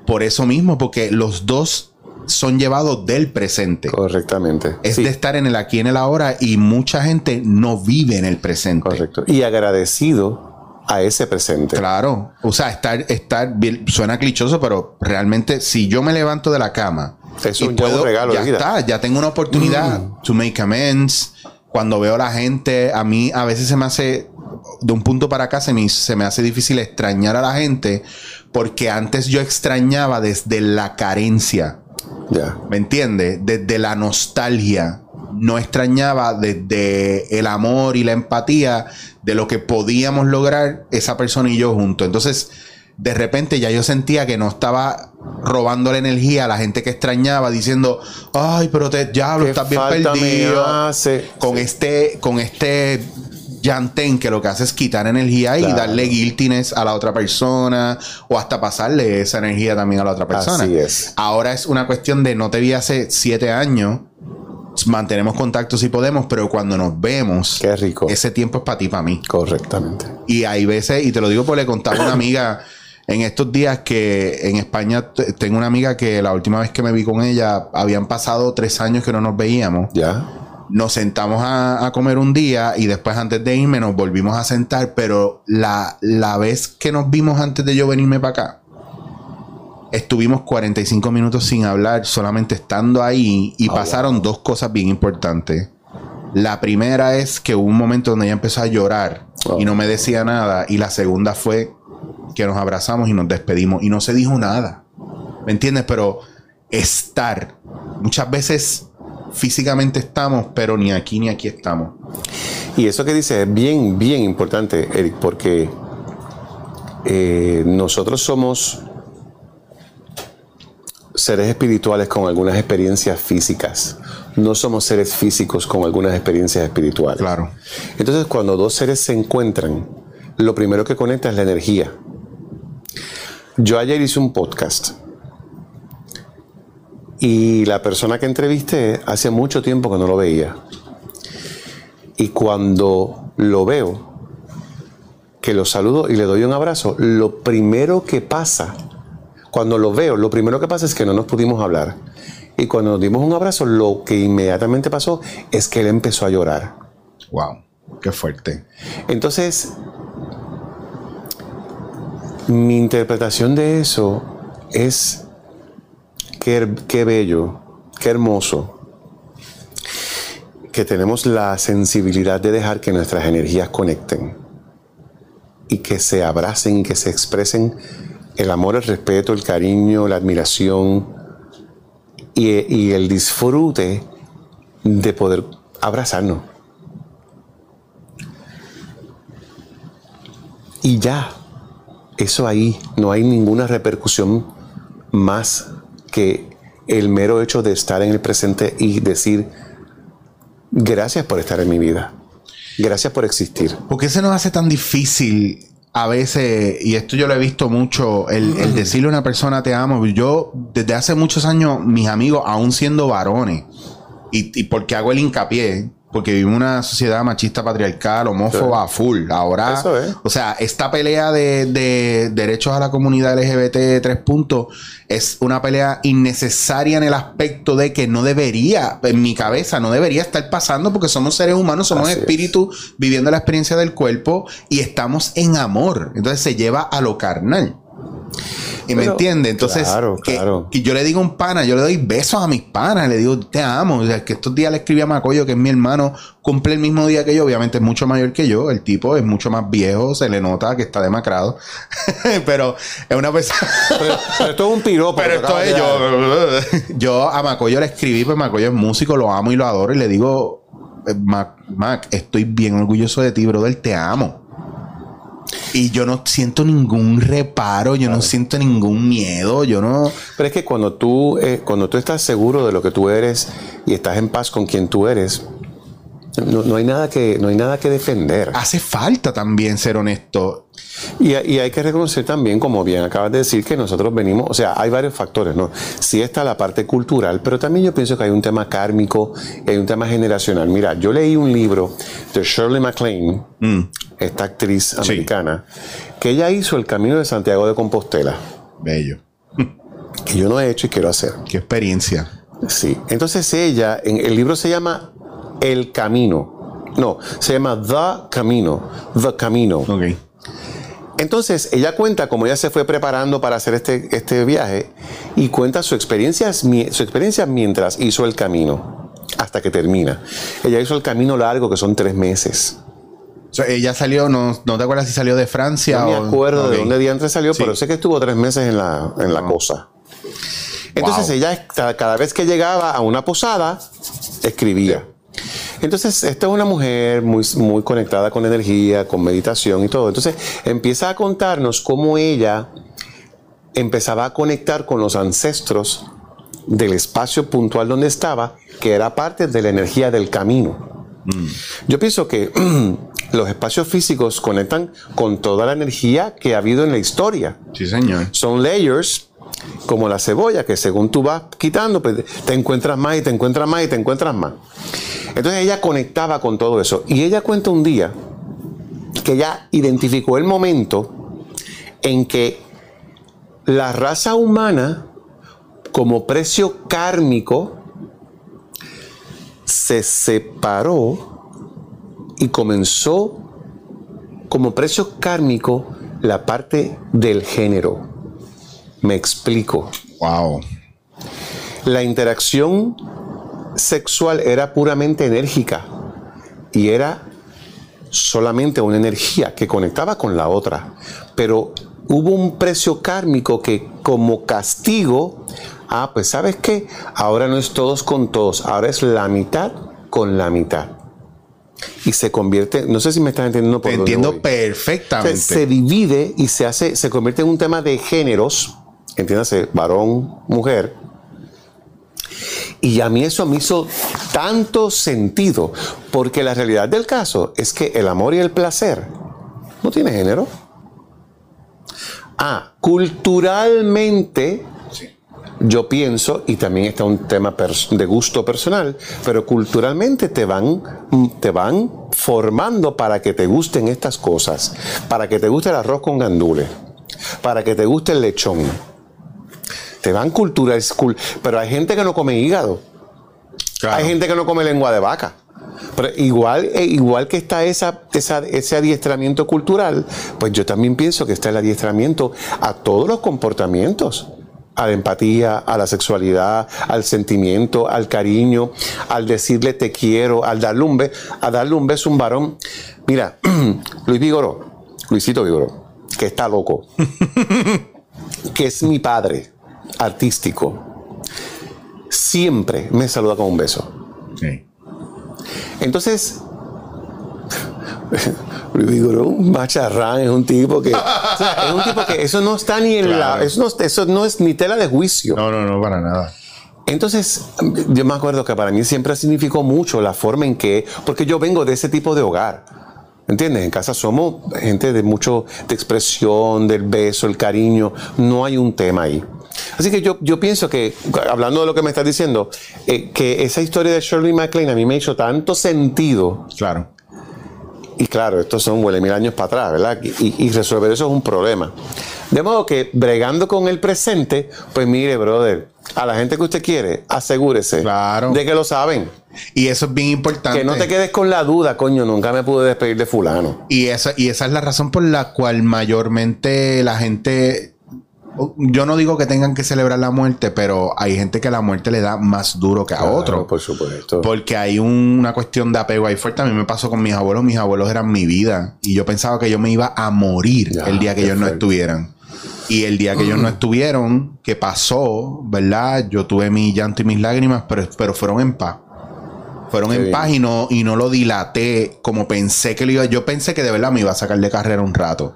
por eso mismo, porque los dos son llevados del presente. Correctamente. Es de estar en el aquí, en el ahora y mucha gente no vive en el presente. Correcto. Y agradecido a ese presente. Claro. O sea, estar, estar suena clichoso, pero realmente si yo me levanto de la cama es un, puedo, regalo ya está, ya tengo una oportunidad mm. to make amends. Cuando veo a la gente, a mí a veces se me hace de un punto para acá se me, se me hace difícil extrañar a la gente porque antes yo extrañaba desde la carencia. ¿Me entiendes? Desde la nostalgia. No extrañaba desde el amor y la empatía de lo que podíamos lograr esa persona y yo juntos. Entonces, de repente ya yo sentía que no estaba robando la energía a la gente que extrañaba, diciendo, ay, pero te, ya lo estás bien perdido. Con este, con este Yantén que lo que hace es quitar energía y darle guiltiness a la otra persona o hasta pasarle esa energía también a la otra persona. Así es. Ahora es una cuestión de no te vi hace siete años. Mantenemos contacto si podemos, pero cuando nos vemos, Qué rico. ese tiempo es para ti, para mí. Correctamente. Y hay veces, y te lo digo porque le contaba a una amiga en estos días que en España tengo una amiga que la última vez que me vi con ella habían pasado tres años que no nos veíamos. Ya nos sentamos a, comer un día y después antes de irme nos volvimos a sentar, pero la, la vez que nos vimos antes de yo venirme para acá, estuvimos 45 minutos sin hablar, solamente estando ahí y oh, pasaron dos cosas bien importantes. La primera es que hubo un momento donde ella empezó a llorar y no me decía nada y la segunda fue que nos abrazamos y nos despedimos y no se dijo nada. ¿Me entiendes? Pero estar muchas veces físicamente estamos, pero ni aquí ni aquí estamos. Y eso que dice es bien, bien importante, Eric, porque eh, nosotros somos seres espirituales con algunas experiencias físicas. No somos seres físicos con algunas experiencias espirituales. Claro. Entonces, cuando dos seres se encuentran, lo primero que conecta es la energía. Yo ayer hice un podcast Y la persona que entrevisté hace mucho tiempo que no lo veía. Y cuando lo veo, que lo saludo y le doy un abrazo, lo primero que pasa, cuando lo veo, lo primero que pasa es que no nos pudimos hablar. Y cuando nos dimos un abrazo, lo que inmediatamente pasó es que él empezó a llorar. Wow, qué fuerte. Entonces, mi interpretación de eso es qué, bello, qué hermoso que tenemos la sensibilidad de dejar que nuestras energías conecten y que se abracen, que se expresen el amor, el respeto, el cariño, la admiración y el disfrute de poder abrazarnos. Y ya, eso ahí, no hay ninguna repercusión más que el mero hecho de estar en el presente y decir, gracias por estar en mi vida, gracias por existir. ¿Por qué se nos hace tan difícil a veces, y esto yo lo he visto mucho, el, el decirle a una persona te amo? Yo, desde hace muchos años, mis amigos, aún siendo varones, y, y porque hago el hincapié, porque vivimos una sociedad machista, patriarcal, homófoba, full. Ahora, Eso es. o sea, esta pelea de, de derechos a la comunidad LGBT tres puntos es una pelea innecesaria en el aspecto de que no debería, en mi cabeza, no debería estar pasando porque somos seres humanos, somos es. espíritus viviendo la experiencia del cuerpo y estamos en amor. Entonces se lleva a lo carnal. ¿Y me entiende? Entonces, claro, que, claro. que yo le digo a un pana, yo le doy besos a mis panas, le digo, te amo. O sea, que estos días le escribí a Macoyo, que es mi hermano, cumple el mismo día que yo, obviamente es mucho mayor que yo, el tipo es mucho más viejo, se le nota que está demacrado, pero es una persona... Pero, pero esto es un piropo. Pero esto es yo. Yo a Macoyo le escribí, pues Macoyo es músico, lo amo y lo adoro. Y le digo, eh, Mac, Mac, estoy bien orgulloso de ti, brother, te amo. Y yo no siento ningún reparo, yo no siento ningún miedo, yo no. Pero es que cuando tú, eh, cuando tú estás seguro de lo que tú eres y estás en paz con quien tú eres, no, no hay nada que, no hay nada que defender. Hace falta también ser honesto. Y, y hay que reconocer también, como bien acabas de decir, que nosotros venimos, o sea, hay varios factores, ¿no? Sí está la parte cultural, pero también yo pienso que hay un tema kármico, hay un tema generacional. Mira, yo leí un libro de Shirley MacLaine, esta actriz americana, que ella hizo el Camino de Santiago de Compostela, Bello. que yo no he hecho y quiero hacer. Qué experiencia. Sí, entonces ella, en el libro se llama El Camino. No, se llama The Camino. The Camino. Ok. Entonces ella cuenta cómo ella se fue preparando para hacer este, este viaje y cuenta su experiencia, su experiencia mientras hizo el camino, hasta que termina. Ella hizo el camino largo, que son tres meses. O ella salió, no, no te acuerdas si salió de Francia No me o- acuerdo de dónde diantre salió, Sí. pero sé que estuvo tres meses en la, en la cosa. Entonces Wow. ella, cada, cada vez que llegaba a una posada, escribía. Entonces, esta es una mujer muy, muy conectada con energía, con meditación y todo. Entonces, empieza a contarnos cómo ella empezaba a conectar con los ancestros del espacio puntual donde estaba, que era parte de la energía del camino. Yo pienso que los espacios físicos conectan con toda la energía que ha habido en la historia. Sí, señor. Son layers como la cebolla, que según tú vas quitando, pues, te encuentras más y te encuentras más y te encuentras más. Entonces ella conectaba con todo eso. Y ella cuenta un día que ella identificó el momento en que la raza humana, como precio kármico, se separó y comenzó como precio kármico la parte del género. Me explico. Wow. La interacción sexual era puramente enérgica y era solamente una energía que conectaba con la otra. Pero hubo un precio kármico que como castigo, ah, pues sabes qué, ahora no es todos con todos, ahora es la mitad con la mitad. Y se convierte, no sé si me estás entendiendo por Te dónde entiendo voy. perfectamente. Se, se divide y se hace, se convierte en un tema de géneros, entiéndase, varón, mujer. Y a mí eso me hizo tanto sentido, porque la realidad del caso es que el amor y el placer no tiene género. Ah, culturalmente yo pienso, y también está un tema de gusto personal, pero culturalmente te van, te van formando para que te gusten estas cosas, para que te guste el arroz con gandules, para que te guste el lechón. Te van cultura, pero hay gente que no come hígado. Hay gente que no come lengua de vaca. Pero igual, eh, igual que está esa, ese adiestramiento cultural, pues yo también pienso que está el adiestramiento a todos los comportamientos a la empatía, a la sexualidad, al sentimiento, al cariño, al decirle te quiero, al darle un beso, a darle un beso a un varón. Mira, Luis Vigoró, Luisito Vigoró, que está loco, que es mi padre artístico, siempre me saluda con un beso. Entonces, Un macharrán, es un tipo que. es un tipo que eso no está ni en la. Eso no, eso no es ni tela de juicio. No, no, no, para nada. Entonces, yo me acuerdo que para mí siempre significó mucho la forma en que. Porque yo vengo de ese tipo de hogar. ¿Entiendes? En casa somos gente de mucho de expresión, del beso, el cariño. No hay un tema ahí. Así que yo, yo pienso que, hablando de lo que me estás diciendo, eh, que esa historia de Shirley MacLaine a mí me hizo tanto sentido. Claro. Y claro, estos son huele mil años para atrás, ¿verdad? Y, resolver eso es un problema. De modo que, bregando con el presente, pues mire, brother, a la gente que usted quiere, asegúrese de que lo saben. Y eso es bien importante. Que no te quedes con la duda, coño, nunca me pude despedir de fulano. Y esa, y esa es la razón por la cual mayormente la gente yo no digo que tengan que celebrar la muerte, pero hay gente que la muerte le da más duro que a otro. Por supuesto. Porque hay una cuestión de apego ahí fuerte. A mí me pasó con mis abuelos. Mis abuelos eran mi vida. Y yo pensaba que yo me iba a morir el día que ellos no estuvieran. Y el día que ellos no estuvieron, que pasó, ¿verdad? Yo tuve mi llanto y mis lágrimas, pero, pero fueron en paz. Fueron en paz y no, y no lo dilaté como pensé que lo iba. Yo pensé que de verdad me iba a sacar de carrera un rato.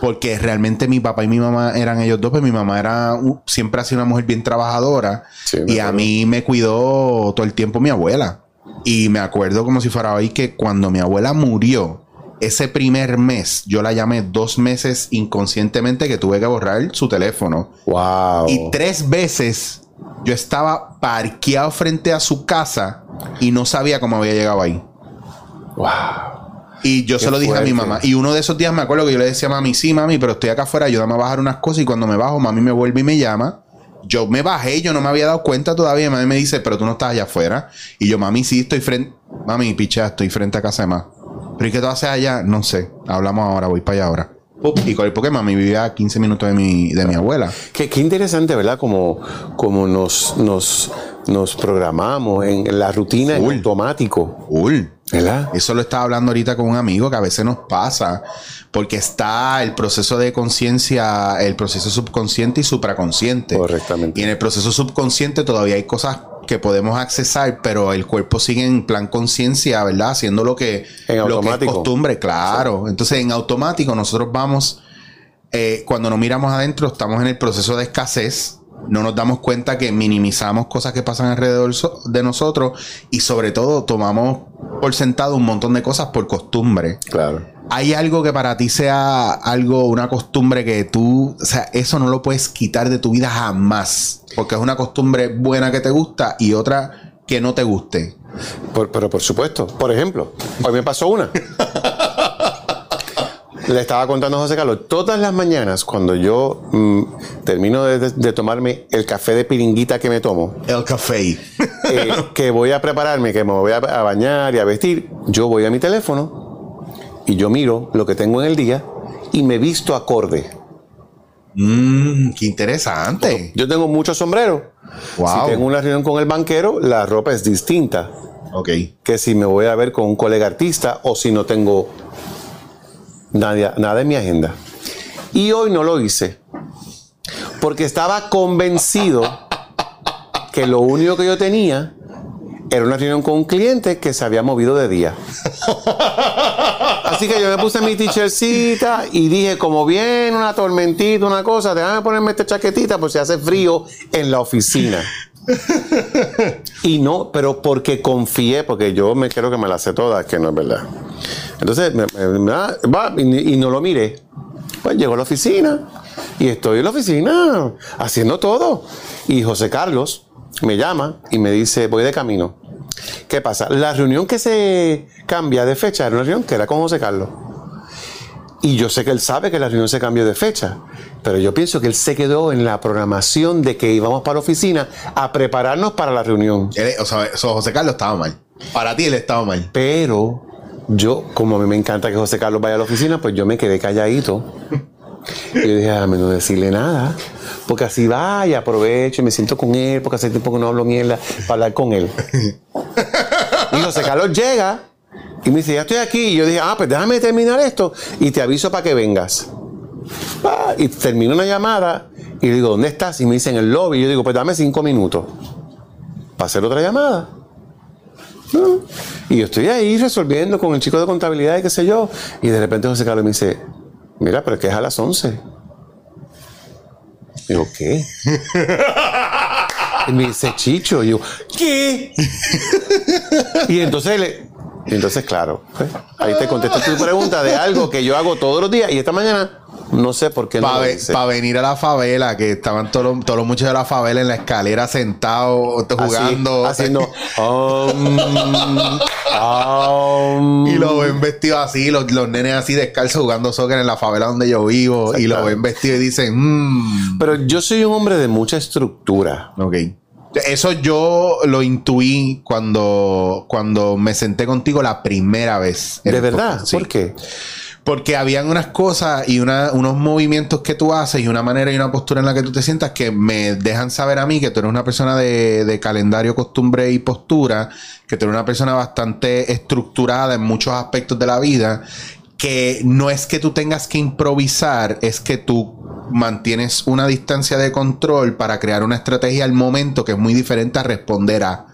Porque realmente mi papá y mi mamá eran ellos dos, pues mi mamá era siempre ha sido una mujer bien trabajadora y a mí me cuidó todo el tiempo mi abuela. Y me acuerdo como si fuera hoy que cuando mi abuela murió, ese primer mes, yo la llamé dos meses inconscientemente que tuve que borrar su teléfono. Wow. Y tres veces yo estaba parqueado frente a su casa y no sabía cómo había llegado ahí. Wow. Y yo se lo dije a mi mamá. Y uno de esos días me acuerdo que yo le decía a mami, sí, mami, pero estoy acá afuera, ayúdame a bajar unas cosas. Y cuando me bajo, mami me vuelve y me llama. Yo me bajé, yo no me había dado cuenta todavía. Mami me dice, pero tú no estás allá afuera. Y yo, mami, sí, estoy frente. Mami, picha, estoy frente a casa de más. Pero ¿y qué tú haces allá? No sé. Hablamos ahora, voy para allá ahora. Y con el porque mami vivía a 15 minutos de mi, de mi abuela. Qué, qué interesante, ¿verdad? Como, como nos, nos, nos programamos en la rutina en automático. Uy. ¿Verdad? Eso lo estaba hablando ahorita con un amigo que a veces nos pasa porque está el proceso de conciencia, el proceso subconsciente y supraconsciente. Correctamente. Y en el proceso subconsciente todavía hay cosas que podemos accesar, pero el cuerpo sigue en plan conciencia, ¿verdad? Haciendo lo que, en lo que es costumbre, claro. Entonces, en automático, nosotros vamos, eh, cuando nos miramos adentro, estamos en el proceso de escasez no nos damos cuenta que minimizamos cosas que pasan alrededor de nosotros y sobre todo tomamos por sentado un montón de cosas por costumbre. Claro. Hay algo que para ti sea algo, una costumbre que tú, o sea, eso no lo puedes quitar de tu vida jamás, porque es una costumbre buena que te gusta y otra que no te guste. pero por supuesto, por ejemplo, hoy me pasó una. Le estaba contando a José Carlos, todas las mañanas cuando yo mm, termino de, tomarme el café de piringuita que me tomo. El café. Eh, que voy a prepararme, que me voy a, bañar y a vestir, yo voy a mi teléfono y yo miro lo que tengo en el día y me visto acorde. Mmm, qué interesante. Yo tengo muchos sombreros. Si tengo una reunión con el banquero, la ropa es distinta. Ok. Que si me voy a ver con un colega artista o si no tengo Nada, nada en mi agenda. Y hoy no lo hice. Porque estaba convencido que lo único que yo tenía era una reunión con un cliente que se había movido de día. Así que yo me puse mi t-shirtcita y dije, como viene una tormentita, una cosa, déjame ponerme esta chaquetita por si hace frío en la oficina. Y no, pero porque confié, porque yo me quiero que me la sé toda, que no es verdad. Entonces, va, y, no lo miré. Pues llegó a la oficina y estoy en la oficina haciendo todo. Y José Carlos me llama y me dice, voy de camino. ¿Qué pasa? La reunión que se cambia de fecha era una reunión que era con José Carlos. Y yo sé que él sabe que la reunión se cambió de fecha, pero yo pienso que él se quedó en la programación de que íbamos para la oficina a prepararnos para la reunión. Él- o sea, José Carlos estaba mal. Para ti él estaba mal. Pero yo, como a mí me encanta que José Carlos vaya a la oficina, pues yo me quedé calladito. Y yo dije, a no decirle nada. Porque así vaya, aprovecho y me siento con él, porque hace tiempo que no hablo mierda, para hablar con él. Y José Carlos llega y me dice, ya estoy aquí. Y yo dije, ah, pues déjame terminar esto y te aviso para que vengas. Ah, Y termino una llamada y le digo, ¿dónde estás? Y me dice, en el lobby. Y yo digo, pues dame cinco minutos para hacer otra llamada. No. Y yo estoy ahí resolviendo con el chico de contabilidad y qué sé yo. Y de repente José Carlos me dice, mira, pero es que es a las 11. Digo, ¿qué? y me dice, Chicho. Y yo, ¿qué? y entonces le... entonces, claro, pues, ahí te contesto tu pregunta de algo que yo hago todos los días y esta mañana no sé por qué no Para hice. venir a la favela, que estaban todos los, todos los muchachos de la favela en la escalera sentados, Así, jugando. haciendo... um, um, Y lo ven vestido así, los, los nenes así descalzos jugando soccer en la favela donde yo vivo. Y lo ven vestido y dicen, mmm. Pero yo soy un hombre de mucha estructura. Ok. Eso yo lo intuí cuando, cuando me senté contigo la primera vez. ¿De verdad? Sí. ¿Por qué? Porque habían unas cosas y una- unos movimientos que tú haces y una manera y una postura en la que tú te sientas que me dejan saber a mí que tú eres una persona de, de calendario, costumbre y postura, que tú eres una persona bastante estructurada en muchos aspectos de la vida, que no es que tú tengas que improvisar, es que tú mantienes una distancia de control para crear una estrategia al momento que es muy diferente a responder a.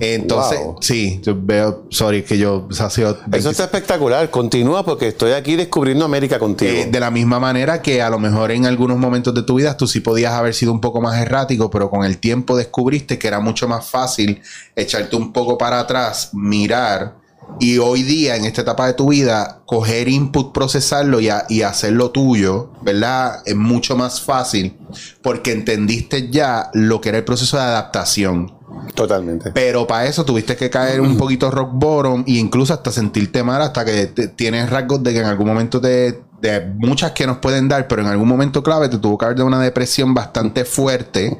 Entonces, Wow. sí, yo veo, sorry, que yo ha sido Eso está espectacular. Continúa porque estoy aquí descubriendo América contigo. eh, de la misma manera que a lo mejor en algunos momentos de tu vida tú sí podías haber sido un poco más errático, pero con el tiempo descubriste que era mucho más fácil echarte un poco para atrás, mirar y hoy día en esta etapa de tu vida coger input, procesarlo y, a- y hacerlo tuyo, ¿verdad? Es mucho más fácil porque entendiste ya lo que era el proceso de adaptación. Totalmente. Pero para eso tuviste que caer un poquito rock bottom e incluso hasta sentirte mal hasta que te- tienes rasgos de que en algún momento te... De muchas que nos pueden dar, pero en algún momento clave te tuvo que haber de una depresión bastante fuerte.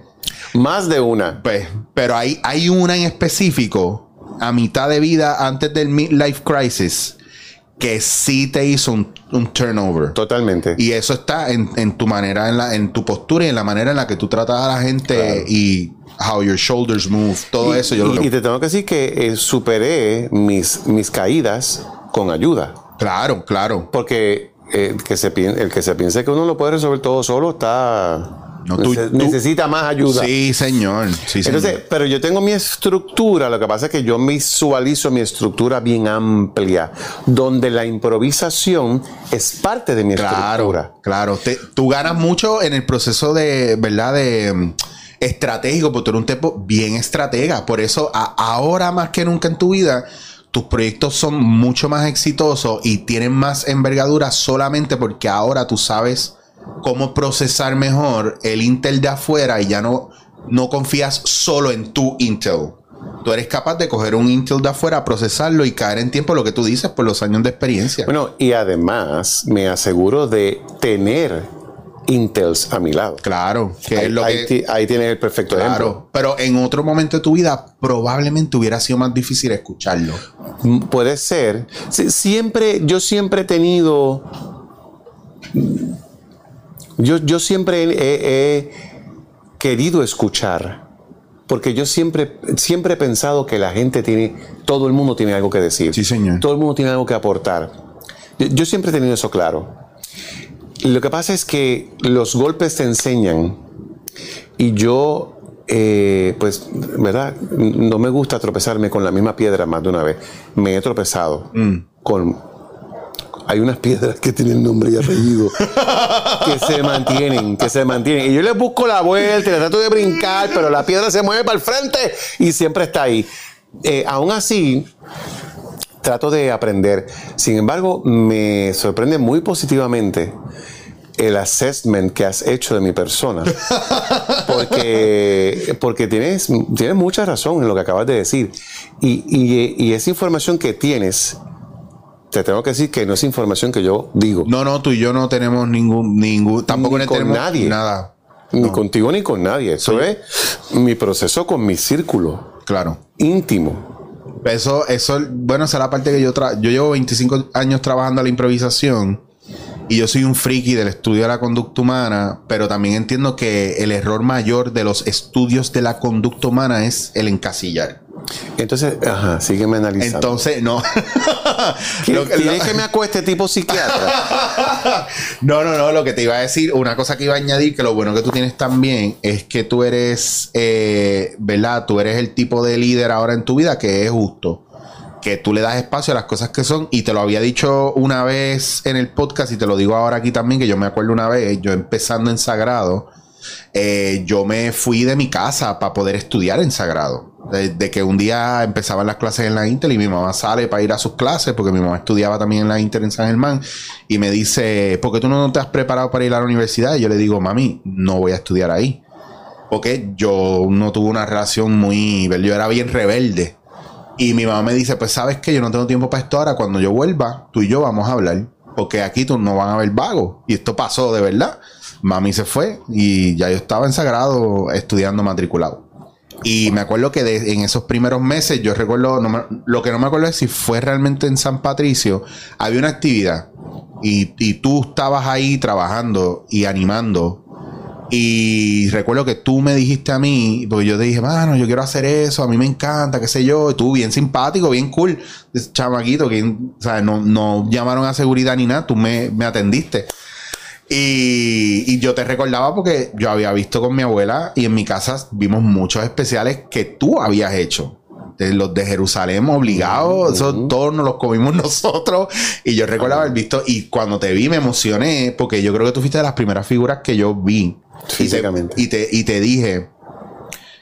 Más de una. Pues, pero hay, hay una en específico, a mitad de vida, antes del midlife crisis, que sí te hizo un, un turnover. Totalmente. Y eso está en, en tu manera, en, la, en tu postura y en la manera en la que tú tratas a la gente Claro. y how your shoulders move, todo y, eso yo y- lo y te tengo que decir que eh, superé mis, mis caídas con ayuda. Claro, claro. Porque eh, que se pien- el que se piense que uno lo puede resolver todo solo está. No, tú- nece- tú- necesita más ayuda. Sí, señor. Sí, señor. Entonces, pero yo tengo mi estructura, lo que pasa es que yo visualizo mi estructura bien amplia, donde la improvisación es parte de mi claro, estructura. claro. Te- tú ganas mucho en el proceso de, ¿verdad? De mm, estratégico, porque tú eres un tipo bien estratega. Por eso, a- ahora más que nunca en tu vida, tus proyectos son mucho más exitosos y tienen más envergadura solamente porque ahora tú sabes cómo procesar mejor el Intel de afuera y ya no, no confías solo en tu Intel. Tú eres capaz de coger un Intel de afuera, procesarlo y caer en tiempo lo que tú dices por los años de experiencia. Bueno, y además me aseguro de tener Intels a mi lado. claro, que ahí, es lo ahí que... ahí tienes el perfecto ejemplo. Claro, pero en otro momento de tu vida probablemente hubiera sido más difícil escucharlo. Mm, Puede ser. Siempre, yo siempre he tenido. Yo, yo siempre he, querido escuchar. Porque yo siempre, siempre he pensado que la gente tiene, todo el mundo tiene algo que decir. Sí, señor. Todo el mundo tiene algo que aportar. Yo, yo siempre he tenido eso claro. Lo que pasa es que los golpes te enseñan. Y yo, eh, pues, ¿verdad? No me gusta tropezarme con la misma piedra más de una vez. Me he tropezado con... Hay unas piedras que tienen nombre y apellido que se mantienen, que se mantienen. Y yo les busco la vuelta les trato de brincar, pero la piedra se mueve para el frente y siempre está ahí. Eh, aún así, trato de aprender. Sin embargo, me sorprende muy positivamente el assessment que has hecho de mi persona. Porque, porque tienes, tienes mucha razón en lo que acabas de decir. Y, y- y esa información que tienes, te tengo que decir que no es información que yo digo. No, no, tú y yo no tenemos ningún, ningún, tampoco Ni con tenemos nadie. nada. Ni contigo ni con nadie. Eso es mi proceso con mi círculo Claro. íntimo. Eso, eso, bueno, esa es la parte que yo tra Yo llevo 25 años trabajando a la improvisación y yo soy un friki del estudio de la conducta humana, pero también entiendo que el error mayor de los estudios de la conducta humana es el encasillar. Entonces, ajá, sígueme analizando. Entonces, no. ¿Qué- Lo que- ¿Quieres lo- que me acueste tipo psiquiatra? No, no, no, lo que te iba a decir, una cosa que iba a añadir, que lo bueno que tú tienes también es que tú eres, eh, ¿verdad? Tú eres el tipo de líder ahora en tu vida que es justo, que tú le das espacio a las cosas que son, y te lo había dicho una vez en el podcast y te lo digo ahora aquí también, que yo me acuerdo una vez, yo empezando en Sagrado, eh, yo me fui de mi casa para poder estudiar en Sagrado. De, que un día empezaban las clases en la Inter y mi mamá sale para ir a sus clases, porque mi mamá estudiaba también en la Inter en San Germán, y me dice, ¿por qué tú no te has preparado para ir a la universidad? Y yo le digo, mami, no voy a estudiar ahí. Porque yo no tuve una relación muy... Yo era bien rebelde. Y mi mamá me dice, pues sabes que yo no tengo tiempo para esto ahora, cuando yo vuelva, tú y yo vamos a hablar, porque aquí tú no van a ver vagos. Y esto pasó de verdad. Mami se fue y ya yo estaba en Sagrado estudiando matriculado. Y me acuerdo que en esos primeros meses, yo recuerdo, lo que no me acuerdo es si fue realmente en San Patricio, había una actividad y, tú estabas ahí trabajando y animando. Y recuerdo que tú me dijiste a mí, porque yo te dije, mano, yo quiero hacer eso, a mí me encanta, qué sé yo. Y tú, bien simpático, bien cool, chamaquito, que o sea, no, no llamaron a seguridad ni nada, tú me, me atendiste. Y, y yo te recordaba porque yo había visto con mi abuela y en mi casa vimos muchos especiales que tú habías hecho. De los de Jerusalén obligados, esos todos nos los comimos nosotros. Y yo recordaba haber visto, y cuando te vi me emocioné, porque yo creo que tú fuiste de las primeras figuras que yo vi. Y te, Físicamente. y te, y te dije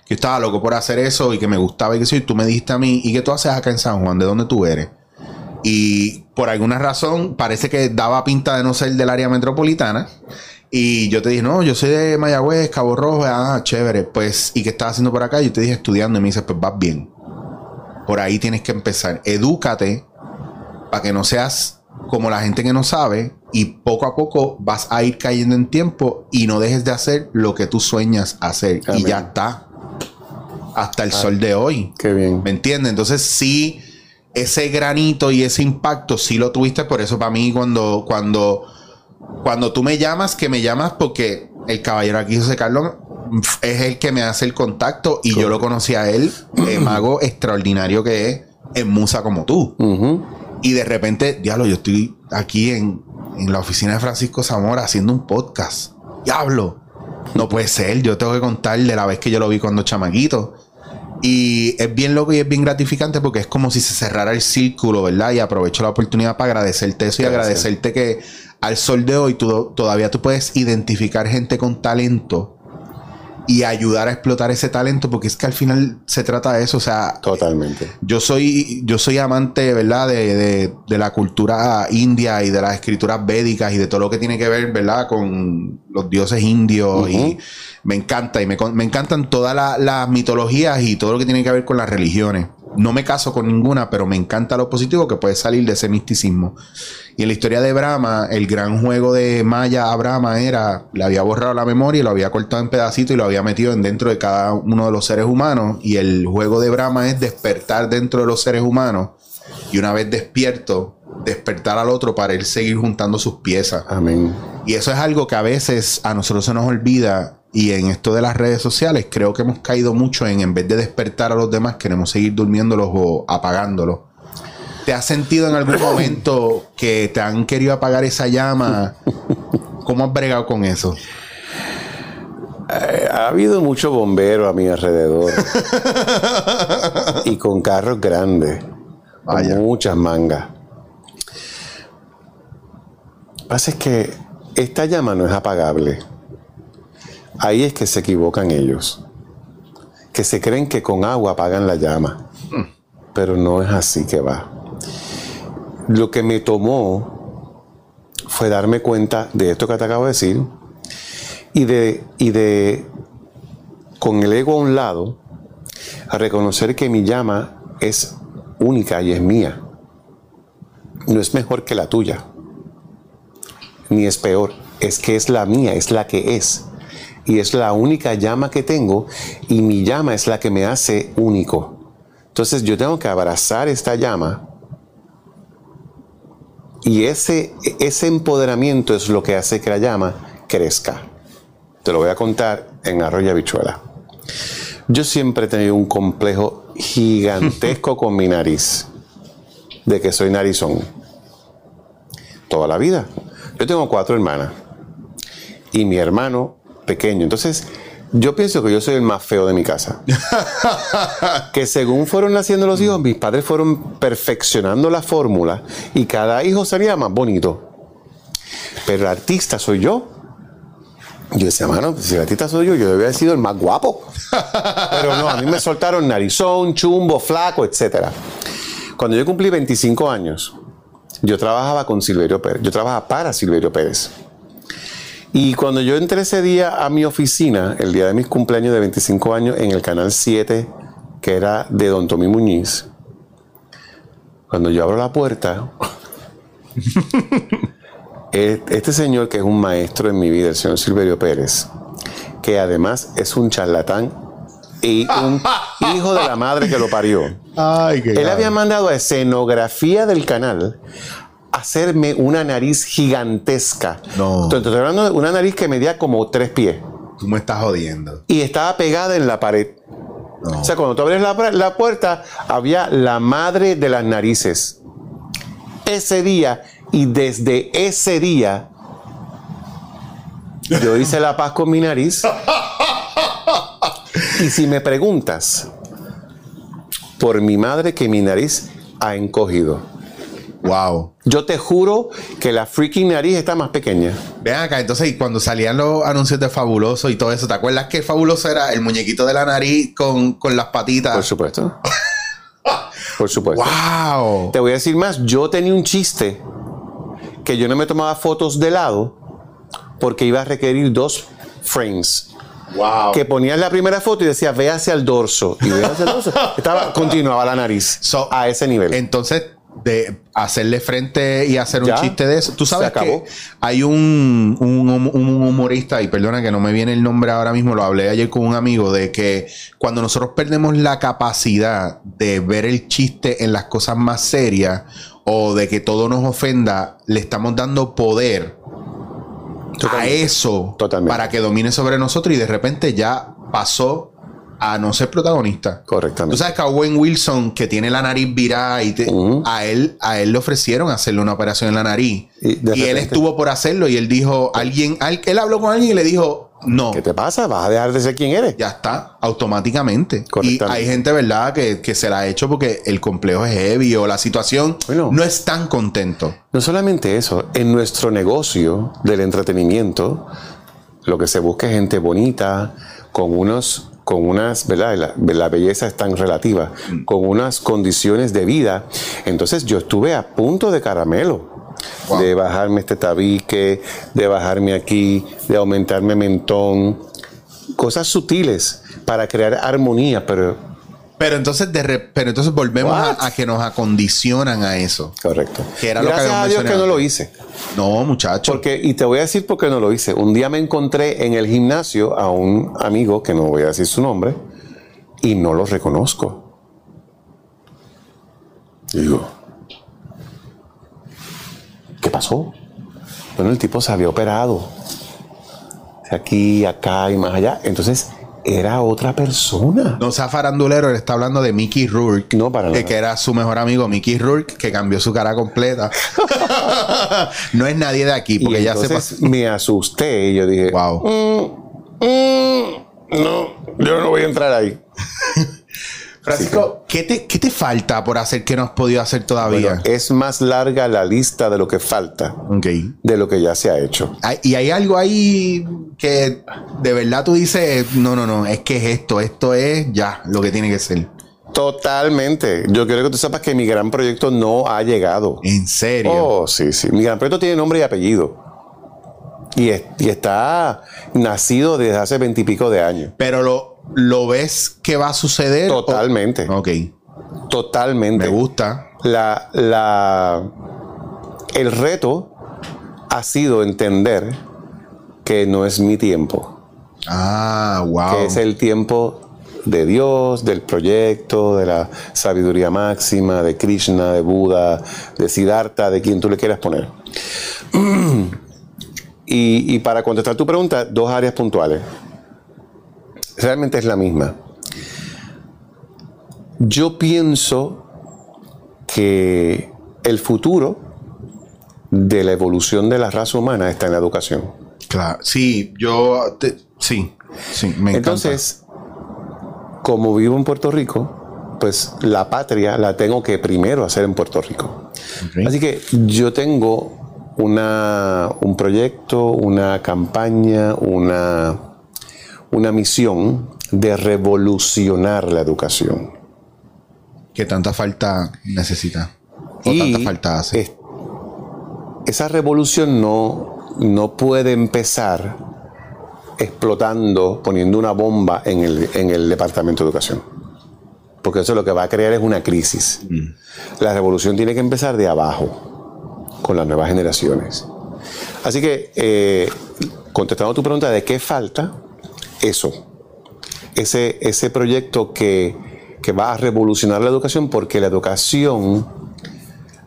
que yo estaba loco por hacer eso y que me gustaba y que sí. Y tú me dijiste a mí, ¿y qué tú haces acá en San Juan? ¿De dónde tú eres? Y por alguna razón parece que daba pinta de no ser del área metropolitana. Y yo te dije, no, yo soy de Mayagüez, Cabo Rojo, ah, chévere. Pues, ¿y qué estás haciendo por acá? Yo te dije estudiando y me dices, pues vas bien. Por ahí tienes que empezar. Edúcate para que no seas como la gente que no sabe y poco a poco vas a ir cayendo en tiempo y no dejes de hacer lo que tú sueñas hacer. Y ya está. Hasta el sol de hoy. Qué bien. ¿Me entiendes? Entonces sí, ese granito y ese impacto sí lo tuviste. Por eso para mí cuando, cuando, cuando tú me llamas, que me llamas porque el caballero aquí, José Carlos, es el que me hace el contacto y yo lo conocí a él, el mago extraordinario que es en Musa como tú. Y de repente, diablo, yo estoy aquí en, en la oficina de Francisco Zamora haciendo un podcast. Diablo, no puede ser. Yo tengo que contar de la vez que yo lo vi cuando chamaquito. Y es bien loco y es bien gratificante porque es como si se cerrara el círculo, ¿verdad? Y aprovecho la oportunidad para agradecerte eso y Gracias. agradecerte que al sol de hoy tú, todavía tú puedes identificar gente con talento y ayudar a explotar ese talento porque es que al final se trata de eso. O sea, Totalmente. yo soy, yo soy amante, ¿verdad? De, de- de la cultura india y de las escrituras védicas y de todo lo que tiene que ver, ¿verdad? Con los dioses indios y me encanta y me, me encantan todas la- las mitologías y todo lo que tiene que ver con las religiones. No me caso con ninguna, pero me encanta lo positivo que puede salir de ese misticismo. Y en la historia de Brahma, el gran juego de Maya a Brahma era, le había borrado la memoria y lo había cortado en pedacitos y lo había metido en dentro de cada uno de los seres humanos. Y el juego de Brahma es despertar dentro de los seres humanos y una vez despierto, despertar al otro para él seguir juntando sus piezas. Amén. Y eso es algo que a veces a nosotros se nos olvida. Y en esto de las redes sociales, creo que hemos caído mucho en, en vez de despertar a los demás, queremos seguir durmiéndolos o apagándolos. ¿Te has sentido en algún momento que te han querido apagar esa llama? ¿Cómo has bregado con eso? Eh, ha habido mucho bombero a mi alrededor. y con carros grandes. Vaya. Con muchas mangas. Lo que pasa es que esta llama no es apagable. Ahí es que se equivocan ellos. Que se creen que con agua apagan la llama. Pero no es así que va. Lo que me tomó fue darme cuenta de esto que te acabo de decir y de, y de con el ego a un lado, a reconocer que mi llama es única y es mía. No es mejor que la tuya, ni es peor, es que es la mía, es la que es. Y es la única llama que tengo y mi llama es la que me hace único. Entonces yo tengo que abrazar esta llama y ese, ese empoderamiento es lo que hace que la llama crezca. Te lo voy a contar en Arroyo Bichuela. Yo siempre he tenido un complejo gigantesco con mi nariz, de que soy narizón. Toda la vida. Yo tengo cuatro hermanas y mi hermano pequeño. Entonces, yo pienso que yo soy el más feo de mi casa. que según fueron naciendo los hijos, mis padres fueron perfeccionando la fórmula y cada hijo salía más bonito. Pero el artista soy yo. Yo decía, mano, si el artista soy yo, yo debía haber sido el más guapo. Pero no, a mí me soltaron narizón, chumbo, flaco, etc. Cuando yo cumplí 25 años, yo trabajaba con Silverio Pérez. Yo trabajaba para Silverio Pérez. Y cuando yo entré ese día a mi oficina, el día de mis cumpleaños de 25 años, en el canal 7, que era de Don Tommy Muñiz, cuando yo abro la puerta, este señor que es un maestro en mi vida, el señor Silverio Pérez, que además es un charlatán y un hijo de la madre que lo parió. Él había mandado a escenografía del canal hacerme una nariz gigantesca. No. Entonces, estoy hablando de una nariz que medía como tres pies. Tú me estás jodiendo. Y estaba pegada en la pared. No. O sea, cuando tú abres la, la puerta, había la madre de las narices. Ese día, y desde ese día, yo hice la paz con mi nariz. Y si me preguntas, por mi madre que mi nariz ha encogido. Wow. Yo te juro que la freaking nariz está más pequeña. Vean acá, entonces cuando salían los anuncios de Fabuloso y todo eso, ¿te acuerdas que Fabuloso era el muñequito de la nariz con, con las patitas? Por supuesto. Por supuesto. ¡Wow! Te voy a decir más, yo tenía un chiste que yo no me tomaba fotos de lado porque iba a requerir dos frames. ¡Wow! Que ponías la primera foto y decía, ve hacia el dorso. Y ve hacia el dorso. Estaba, continuaba la nariz. So, a ese nivel. Entonces, de hacerle frente y hacer un chiste de eso. Tú sabes que hay un, un, un humorista, y perdona que no me viene el nombre ahora mismo, lo hablé ayer con un amigo, de que cuando nosotros perdemos la capacidad de ver el chiste en las cosas más serias o de que todo nos ofenda, le estamos dando poder a eso Totalmente. para que domine sobre nosotros y de repente ya pasó a no ser protagonista. Tú Correctamente. sabes que a Owen Wilson, que tiene la nariz virada, y te- a, él, a él le ofrecieron hacerle una operación en la nariz. Y él estuvo por hacerlo y él dijo, alguien, al- él habló con alguien y le dijo, no, ¿Qué te pasa? ¿Vas a dejar de ser quien eres? ya está, automáticamente. Y hay gente, ¿verdad?, que, que se la ha hecho porque el complejo es heavy o la situación Bueno. no es tan contento. No solamente eso, en nuestro negocio del entretenimiento, lo que se busca es gente bonita, con unos, con unas, ¿verdad? La, la belleza es tan relativa, con unas condiciones de vida. Entonces yo estuve a punto de caramelo. Wow. De bajarme este tabique, de bajarme aquí, de aumentarme mentón, cosas sutiles para crear armonía, pero Pero entonces, de re- pero entonces volvemos a, a que nos acondicionan a eso. correcto. Que era lo que Gracias a Dios que no lo hice. No, muchacho. Porque, y te voy a decir por qué no lo hice. Un día me encontré en el gimnasio a un amigo, que no voy a decir su nombre, y no lo reconozco. Y digo, ¿qué pasó? Bueno, el tipo se había operado. Aquí, acá y más allá. Entonces, era otra persona. No sea farandulero, él está hablando de Mickey Rourke. No, para nada. que era su mejor amigo, Mickey Rourke, que cambió su cara completa. no es nadie de aquí, porque y ya se pasó. me asusté y yo dije, Wow. "Mm, mm, no, yo no voy a entrar ahí. Francisco, ¿qué te, qué te falta por hacer que no has podido hacer todavía? Bueno, es más larga la lista de lo que falta ok. de lo que ya se ha hecho. Y hay algo ahí que de verdad tú dices, no, no, no, es que es esto, esto es ya lo que tiene que ser. Totalmente. Yo quiero que tú sepas que mi gran proyecto no ha llegado. ¿En serio? Oh, sí, sí. Mi gran proyecto tiene nombre y apellido. Y, es- y está nacido desde hace veintipico de años. Pero lo, lo ves que va a suceder. o- Totalmente. Ok. Totalmente. Me gusta. La, la, el reto ha sido entender que no es mi tiempo, Ah, wow. que es el tiempo de Dios, del proyecto, de la sabiduría máxima, de Krishna, de Buda, de Siddhartha, de quien tú le quieras poner. Y, y para contestar tu pregunta, dos áreas puntuales. Realmente es la misma. Yo pienso que el futuro de la evolución de la raza humana está en la educación. Claro. Sí, yo. te- sí, sí, me encanta. Entonces, como vivo en Puerto Rico, pues la patria la tengo que primero hacer en Puerto Rico. Así que yo tengo una, un proyecto, una campaña, una, una misión de revolucionar la educación. ¿Qué tanta falta necesita? ¿O Y tanta falta hace? es- esa revolución no, no puede empezar explotando, poniendo una bomba en el, en el Departamento de Educación. Porque eso lo que va a crear es una crisis. La revolución tiene que empezar de abajo, con las nuevas generaciones. Así que, eh, contestando tu pregunta de qué falta, eso. Ese, ese proyecto que, que va a revolucionar la educación, porque la educación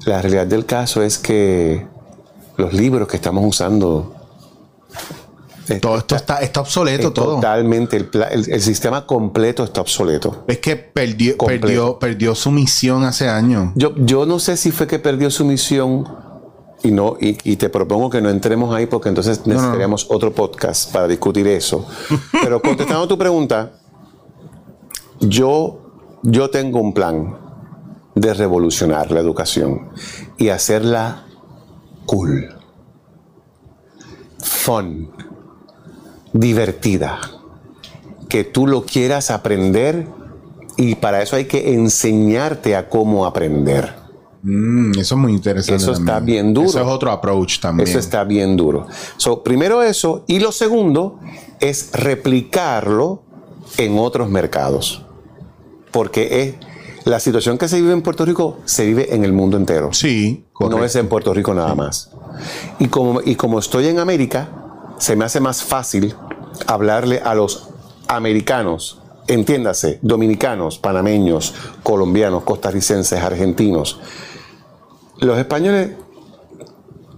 la realidad del caso es que los libros que estamos usando. todo esto está, está obsoleto, es todo. Totalmente. El, el- el sistema completo está obsoleto. Es que perdió, Completo. perdió, perdió su misión hace años. Yo, yo no sé si fue que perdió su misión y no y, y te propongo que no entremos ahí porque entonces no. necesitaríamos otro podcast para discutir eso. Pero contestando tu pregunta, yo, yo tengo un plan de revolucionar la educación y hacerla cool, fun, divertida, que tú lo quieras aprender y para eso hay que enseñarte a cómo aprender. Mm, eso es muy interesante. Eso está bien duro. Eso es otro approach también. Eso está bien duro. So, primero eso. Y lo segundo es replicarlo en otros mercados. Porque es, la situación que se vive en Puerto Rico se vive en el mundo entero. Sí, correcto. No es en Puerto Rico nada más. Y como, y como estoy en América, se me hace más fácil hablarle a los americanos, entiéndase, dominicanos, panameños, colombianos, costarricenses, argentinos. Los españoles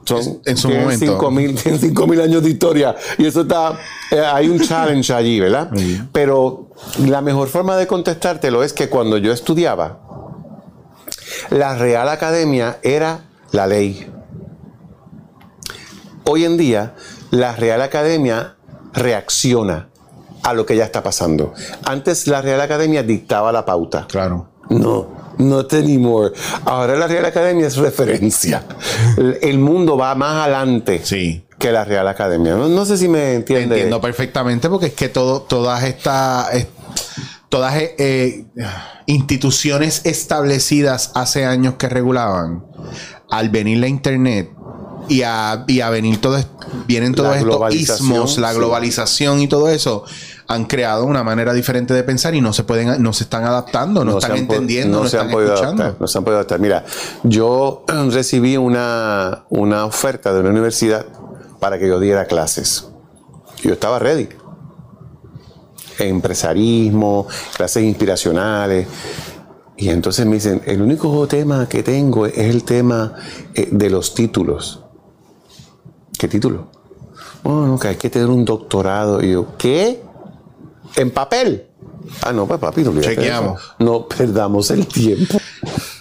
son, En su momento. 5.000 tienen 5.000 años de historia y eso está, eh, hay un challenge allí, ¿verdad? Sí. Pero la mejor forma de contestártelo es que cuando yo estudiaba, la Real Academia era la ley. Hoy en día, la Real Academia reacciona a lo que ya está pasando. Antes la Real Academia dictaba la pauta. Claro. No, not anymore. Ahora la Real Academia es referencia. El- mundo va más adelante Sí. que la Real Academia. No, no sé si me Te entiende. entiendo perfectamente porque es que todo, todas estas es- todas eh, eh, instituciones establecidas hace años que regulaban, al venir la internet y a, y a venir todo, vienen todos estos ismos, la sí. globalización y todo eso, han creado una manera diferente de pensar y no se pueden, no se están adaptando, no, están entendiendo, no, se están han podido escuchando. adaptar, no se han podido adaptar. Mira, yo recibí una, una oferta de una universidad para que yo diera clases. Yo estaba ready. Empresarismo, clases inspiracionales. Y entonces me dicen, el único tema que tengo es el tema eh, de los títulos. ¿Qué título? Oh, no, que hay que tener un doctorado. Y yo, ¿qué? ¿En papel? Ah, no, pues papi, no. Chequeamos. No perdamos el tiempo.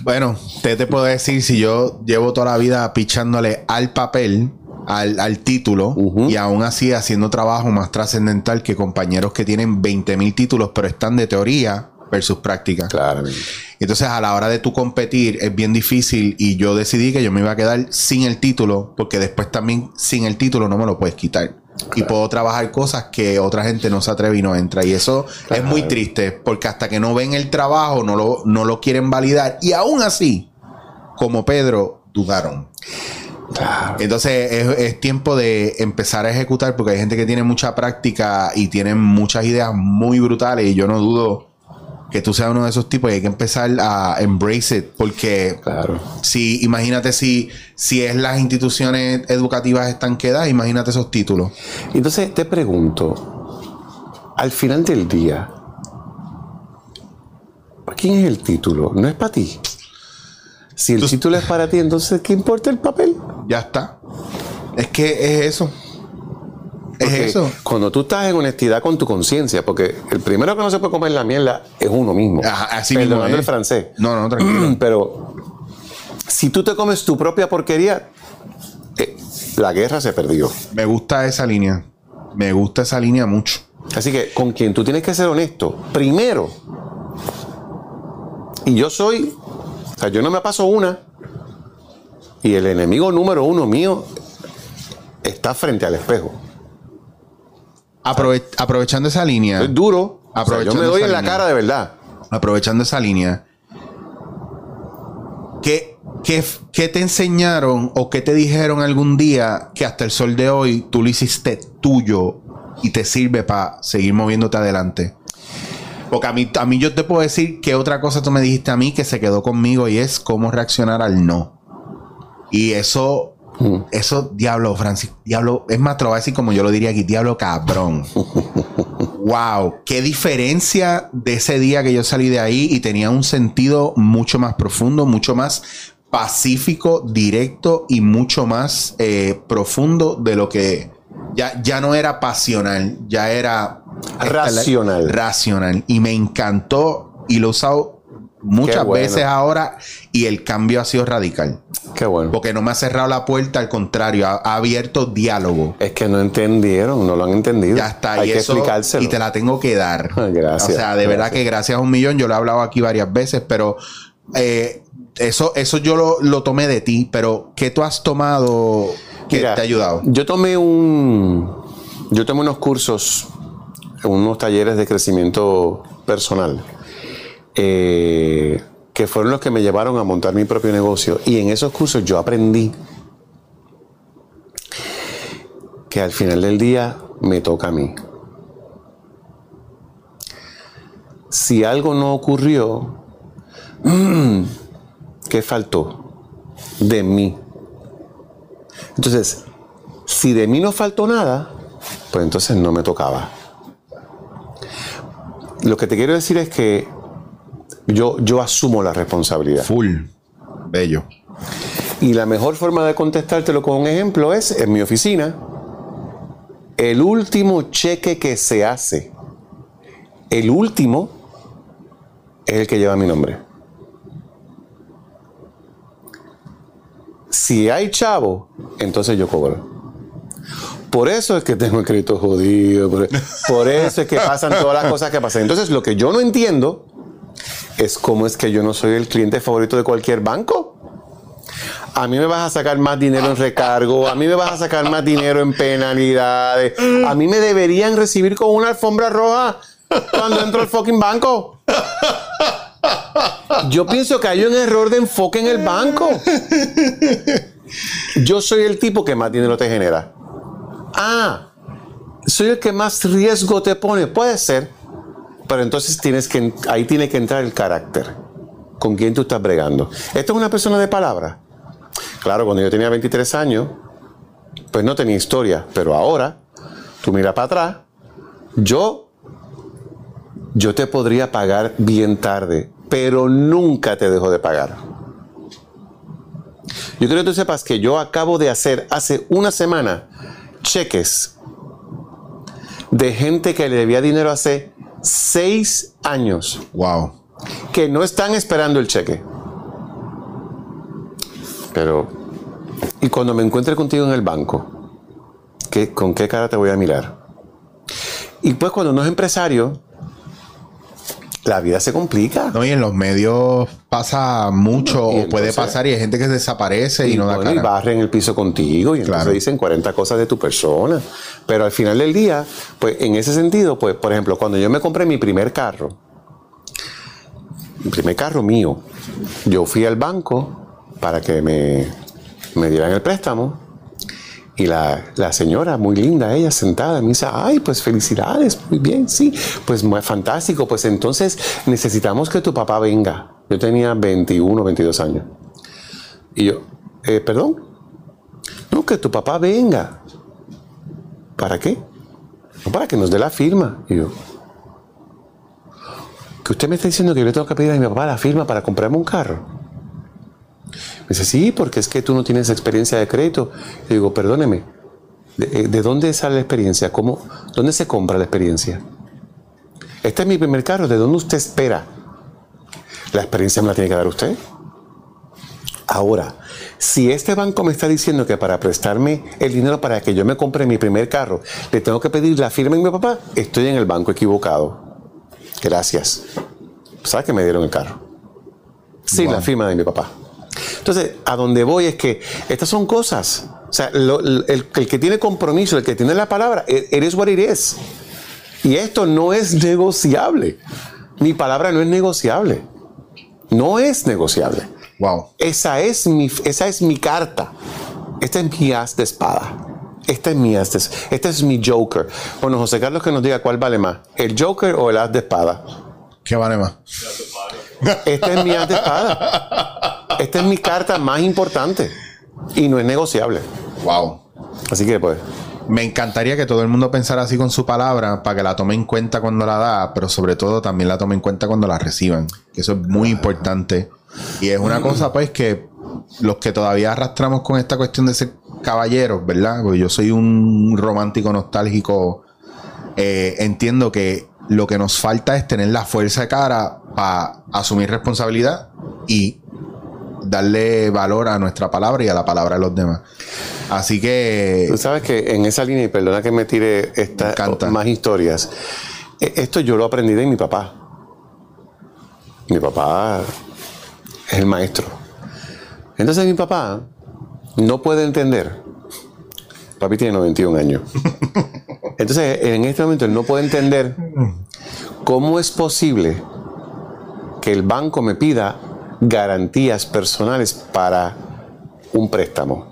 Bueno, te te puedo decir, si yo llevo toda la vida pichándole al papel, al, al título, y aún así haciendo trabajo más trascendental que compañeros que tienen 20 mil títulos, pero están de teoría versus práctica. Claramente. Entonces, a la hora de tú competir, es bien difícil y yo decidí que yo me iba a quedar sin el título, porque después también sin el título no me lo puedes quitar. Y puedo trabajar cosas que otra gente no se atreve y no entra. Y eso es muy triste porque hasta que no ven el trabajo no lo, no lo quieren validar. Y aún así, como Pedro, dudaron. Entonces es, es tiempo de empezar a ejecutar porque hay gente que tiene mucha práctica y tiene muchas ideas muy brutales y yo no dudo que tú seas uno de esos tipos y hay que empezar a embrace it porque Claro. si imagínate si si es las instituciones educativas están quedadas, imagínate esos títulos. Entonces te pregunto, al final del día, ¿para quién es el título? No es para ti. Si el título es para ti, entonces ¿qué importa el papel? Ya está. Es que es eso. Es eso. Cuando tú estás en honestidad con tu conciencia, porque el primero que no se puede comer la mierda es uno mismo. Ajá, así mismo Perdonando es. el francés. No, no, tranquilo. Pero si tú te comes tu propia porquería, eh, la guerra se perdió. Me gusta esa línea. Me gusta esa línea mucho. Así que con quien tú tienes que ser honesto, primero. Y yo soy, o sea, yo no me paso una. Y el enemigo número uno mío está frente al espejo. Aprove- aprovechando esa línea. Es duro. O sea, yo me doy en la cara de verdad. aprovechando esa línea, ¿qué, qué, qué te enseñaron o qué te dijeron algún día que hasta el sol de hoy tú lo hiciste tuyo y te sirve para seguir moviéndote adelante? Porque a mí, a mí yo te puedo decir que otra cosa tú me dijiste a mí que se quedó conmigo y es cómo reaccionar al no. Y eso, eso, diablo, Francis, diablo, es más, te lo voy a decir como yo lo diría aquí, diablo cabrón. Wow, qué diferencia de ese día que yo salí de ahí y tenía un sentido mucho más profundo, mucho más pacífico, directo y mucho más eh, profundo de lo que ya, ya no era pasional, ya era Racional. Racional. Y me encantó y lo he usado muchas bueno. veces ahora y el cambio ha sido radical. Qué bueno. Porque no me ha cerrado la puerta, al contrario, ha, ha abierto diálogo. Es que no entendieron, no lo han entendido. Ya está. Hay y que eso, explicárselo. Y te la tengo que dar. Gracias, O sea, de verdad que gracias a un millón, yo lo he hablado aquí varias veces, pero eh, eso, eso yo lo, lo tomé de ti. Pero, ¿qué tú has tomado que Mira, te ha ayudado? Yo tomé un. Yo tomé unos cursos, unos talleres de crecimiento personal, eh, que fueron los que me llevaron a montar mi propio negocio. Y en esos cursos yo aprendí que al final del día me toca a mí. Si algo no ocurrió, ¿qué faltó? De mí. Entonces, si de mí no faltó nada, pues entonces no me tocaba. Lo que te quiero decir es que yo, yo asumo la responsabilidad. Full. Bello. Y la mejor forma de contestártelo con un ejemplo es en mi oficina. El último cheque que se hace, el último, es el que lleva mi nombre. Si hay chavo, entonces yo cobro. Por eso es que tengo el crédito jodido. Por, por eso es que pasan todas las cosas que pasan. Entonces, lo que yo no entiendo es cómo es que yo no soy el cliente favorito de cualquier banco. A mí me vas a sacar más dinero en recargo, a mí me vas a sacar más dinero en penalidades, a mí me deberían recibir con una alfombra roja cuando entro al fucking banco. Yo pienso que hay un error de enfoque en el banco. Yo soy el tipo que más dinero te genera. Ah, soy el que más riesgo te pone. Puede ser, pero entonces tienes que, ahí tiene que entrar el carácter. ¿Con quién tú estás bregando? ¿Esto es una persona de palabra? Claro, cuando yo tenía 23 años, pues no tenía historia, pero ahora, tú mira para atrás, yo, yo te podría pagar bien tarde, pero nunca te dejo de pagar. Yo quiero que tú sepas que yo acabo de hacer hace una semana cheques de gente que le debía dinero hace seis años Wow. que no están esperando el cheque. Pero, y cuando me encuentre contigo en el banco, ¿qué, ¿con qué cara te voy a mirar? Y pues cuando no es empresario, la vida se complica. No, y en los medios pasa mucho, o puede entonces- pasar, y hay gente que desaparece y, no da bueno, y cara. barren el piso contigo y entonces Claro. dicen 40 cosas de tu persona. Pero al final del día, pues en ese sentido, pues por ejemplo, cuando yo me compré mi primer carro, mi primer carro mío, yo fui al banco para que me, me dieran el préstamo. Y la, la señora, muy linda, ella sentada, me dice, ay, pues felicidades, muy bien, sí, pues muy fantástico, pues entonces necesitamos que tu papá venga. Yo tenía 21, 22 años. Y yo, "Eh, perdón, no, que tu papá venga. ¿Para qué? No, para que nos dé la firma. Y yo, que usted me está diciendo que yo le tengo que pedir a mi papá la firma para comprarme un carro. Me dice, sí, porque es que tú no tienes experiencia de crédito. Y digo, perdóneme, ¿de, eh, de dónde sale la experiencia? ¿Cómo, ¿Dónde se compra la experiencia? Este es mi primer carro, ¿de dónde usted espera? La experiencia me la tiene que dar usted. Ahora, si este banco me está diciendo que para prestarme el dinero para que yo me compre mi primer carro, le tengo que pedir la firma de mi papá, estoy en el banco equivocado. Gracias. ¿Sabes que me dieron el carro? Wow. la firma de mi papá. Entonces, a donde voy es que estas son cosas. O sea, lo- el, el que tiene compromiso, el que tiene la palabra, it is what it is. Y esto no es negociable. Mi palabra no es negociable. No es negociable. Wow. Esa es mi, esa es mi carta. Esta es mi as de espada. Esta es mi as de, este es mi Joker. Bueno, José Carlos que nos diga cuál vale más, el Joker o el as de espada. ¿Qué vale más? Esta es mi as de espada. Esta es mi carta más importante y no es negociable. Wow. Así que pues, Me encantaría que todo el mundo pensara así con su palabra para que la tome en cuenta cuando la da, pero sobre todo también la tome en cuenta cuando la reciban. Que eso es muy importante. Y es una cosa, pues, que los que todavía arrastramos con esta cuestión de ser caballeros, ¿verdad? Porque yo soy un romántico nostálgico. eh, entiendo que lo que nos falta es tener la fuerza de cara para asumir responsabilidad y darle valor a nuestra palabra y a la palabra de los demás. Así que tú sabes que en esa línea, y perdona que me tire estas más historias, e- esto yo lo aprendí de mi papá. Mi papá es el maestro. Entonces mi papá no puede entender. Papi tiene 91 años. Entonces en este momento él no puede entender cómo es posible que el banco me pida garantías personales para un préstamo.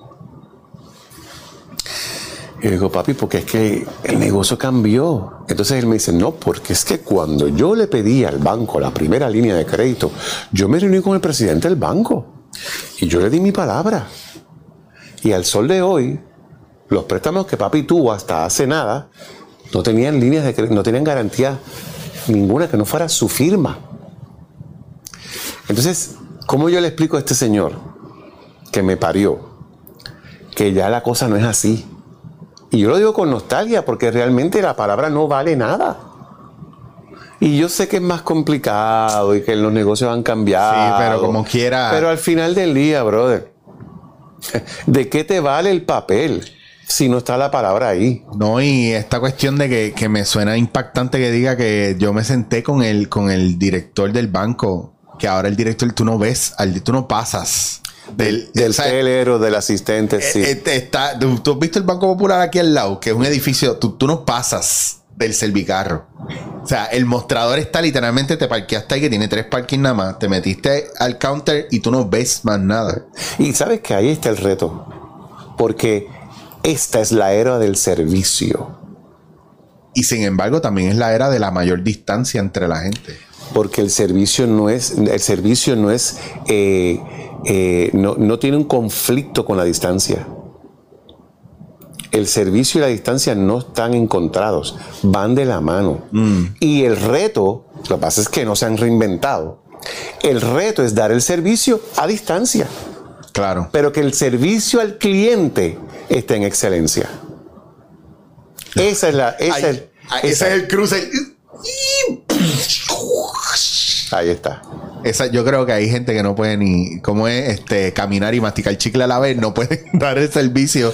Y yo digo, papi, porque es que el negocio cambió. Entonces él me dice, no, porque es que cuando yo le pedí al banco la primera línea de crédito, yo me reuní con el presidente del banco y yo le di mi palabra. Y al sol de hoy, los préstamos que papi tuvo hasta hace nada, no tenían líneas de crédito, no tenían garantía ninguna que no fuera su firma. Entonces, ¿cómo yo le explico a este señor que me parió que ya la cosa no es así? Y yo lo digo con nostalgia porque realmente la palabra no vale nada. Y yo sé que es más complicado y que los negocios han cambiado. Sí, pero como quiera. Pero al final del día, brother, ¿de qué te vale el papel si no está la palabra ahí? No, y esta cuestión de que, que me suena impactante que diga que yo me senté con el, con el director del banco, que ahora el director tú no ves, al, tú no pasas del, Del o sea, telero, del asistente, sí. eh, eh, está, tú, tú has visto el Banco Popular aquí al lado, que es un edificio, tú, tú no pasas del servicarro. O sea, el mostrador está literalmente, te parqueaste ahí que tiene tres parkings nada más, te metiste al counter y tú no ves más nada. Y sabes que ahí está el reto. Porque esta es la era del servicio. Y sin embargo, también es la era de la mayor distancia entre la gente. Porque el servicio no es, el servicio no es, eh, eh, no, no tiene un conflicto con la distancia. El servicio y la distancia no están encontrados, van de la mano. Y el reto, lo que pasa es que no se han reinventado. El reto es dar el servicio a distancia, Claro. pero que el servicio al cliente esté en excelencia. Esa es la, esa Ay, es- esa- ese es el cruce. Ahí está. Esa, yo creo que hay gente que no puede ni, como es, este, caminar y masticar chicle a la vez, no pueden dar el servicio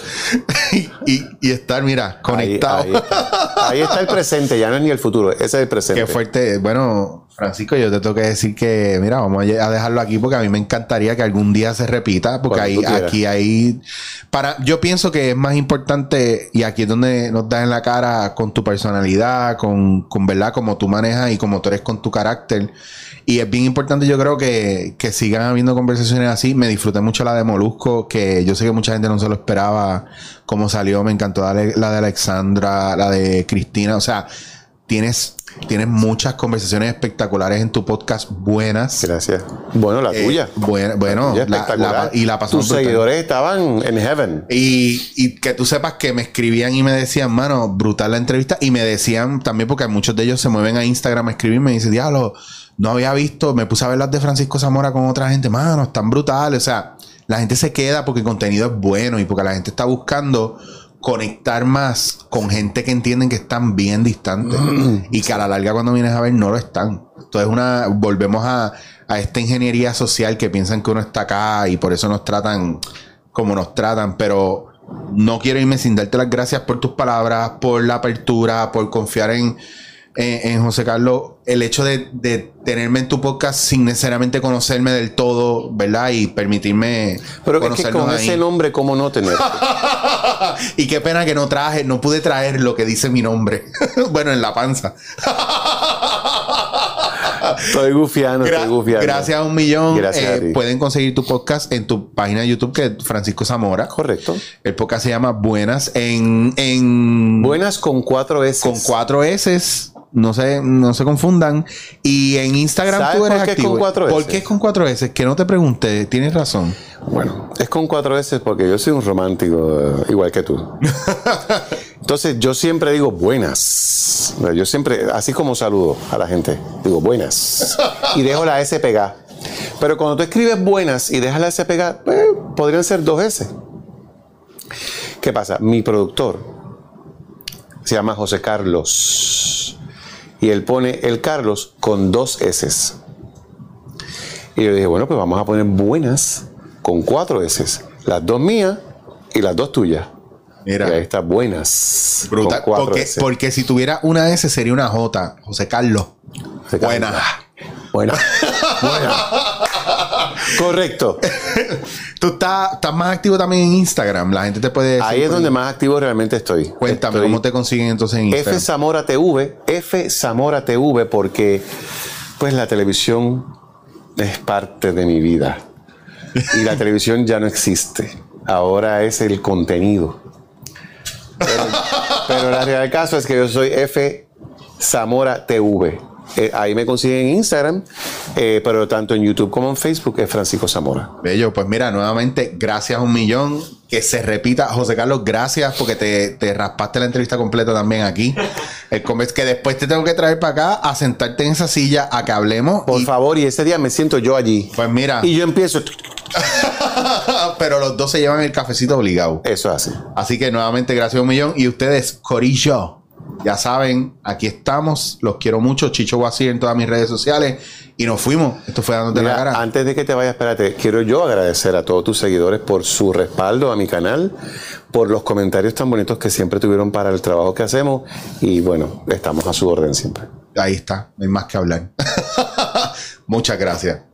y, y- y estar, mira, Ahí, conectado. ahí está. Ahí está el presente, ya no es ni el futuro, ese es el presente. Qué fuerte. Bueno, Francisco, yo te tengo que decir que, mira, vamos a dejarlo aquí porque a mí me encantaría que algún día se repita, porque ahí, aquí hay, para, yo pienso que es más importante y aquí es donde nos das en la cara con tu personalidad, con, con verdad, como tú manejas y como tú eres con tu carácter. Y es bien importante, yo creo que, que sigan habiendo conversaciones así. Me disfruté mucho la de Molusco, que yo sé que mucha gente no se lo esperaba como salió. Me encantó la la de Alexandra, la de Cristina. O sea, tienes, tienes muchas conversaciones espectaculares en tu podcast, buenas. Gracias. Bueno, la Eh, tuya. bueno, bueno, La tuya la- espectacular. la- y la pasamos Tus seguidores estaban en heaven. Y, y que tú sepas que me escribían y me decían, mano, brutal la entrevista. Y me decían también, porque muchos de ellos se mueven a Instagram a escribirme y dicen, diablo, no había visto, me puse a ver las de Francisco Zamora con otra gente, mano, están brutales. O sea, la gente se queda porque el contenido es bueno y porque la gente está buscando conectar más con gente que entienden que están bien distantes y que a la larga cuando vienes a ver no lo están. Entonces una volvemos a, a esta ingeniería social que piensan que uno está acá y por eso nos tratan como nos tratan, pero no quiero irme sin darte las gracias por tus palabras, por la apertura, por confiar en, en, en José Carlos. El hecho de, de tenerme en tu podcast sin necesariamente conocerme del todo, ¿verdad? Y permitirme Pero es que con ahí. ese nombre, ¿cómo no tener? y qué pena que no traje, no pude traer lo que dice mi nombre. bueno, en la panza. estoy gufiando, Gra- estoy gufiando. gracias a un millón. Gracias a eh, ti. pueden conseguir tu podcast en tu página de YouTube, que es Francisco Zamora. Correcto. El podcast se llama Buenas en, en Buenas con cuatro S. con cuatro S. No se, no se confundan. Y en Instagram ¿Sabes tú eres por qué es con cuatro ¿Por S? qué es con cuatro S? Que no te pregunté. Tienes razón. Bueno, es con cuatro S porque yo soy un romántico eh, igual que tú. Entonces yo siempre digo buenas. Yo siempre, así como saludo a la gente, digo buenas. Y dejo la S pegada. Pero cuando tú escribes buenas y dejas la S pegada, eh, podrían ser dos S. ¿Qué pasa? Mi productor se llama José Carlos. Y él pone el Carlos con dos S. Y yo dije, bueno, pues vamos a poner buenas con cuatro S. Las dos mías y las dos tuyas. Mira. Y ahí está buenas. Brutal. Con cuatro Porque, S. porque si tuviera una S sería una J. José Carlos. José Carlos. Buena. Buena. Buena. Correcto. Tú estás, estás más activo también en Instagram. La gente te puede decir Ahí es por donde más activo realmente estoy. Cuéntame, Estoy ¿cómo te consiguen entonces en F Instagram? Zamora TV, F Zamora TV, porque pues la televisión es parte de mi vida. Y la televisión ya no existe. Ahora es el contenido. Pero, pero la realidad del caso es que yo soy F Zamora TV. Eh, ahí me consiguen en Instagram, eh, pero tanto en YouTube como en Facebook es Francisco Zamora. Bello, pues mira, nuevamente, gracias un millón. Que se repita. José Carlos, gracias porque te, te raspaste la entrevista completa también aquí. El convers- que después te tengo que traer para acá a sentarte en esa silla a que hablemos. Por y- favor, y ese día me siento yo allí. Pues mira, Y yo empiezo. pero los dos se llevan el cafecito obligado. Eso así. Así que nuevamente, gracias un millón. Y ustedes, Corillo, ya saben, aquí estamos. Los quiero mucho. Chicho Guasir en todas mis redes sociales. Y nos fuimos. Esto fue dándote Mira, la cara. Antes de que te vayas, espérate, quiero yo agradecer a todos tus seguidores por su respaldo a mi canal, por los comentarios tan bonitos que siempre tuvieron para el trabajo que hacemos y bueno, estamos a su orden siempre. Ahí está. No hay más que hablar. Muchas gracias.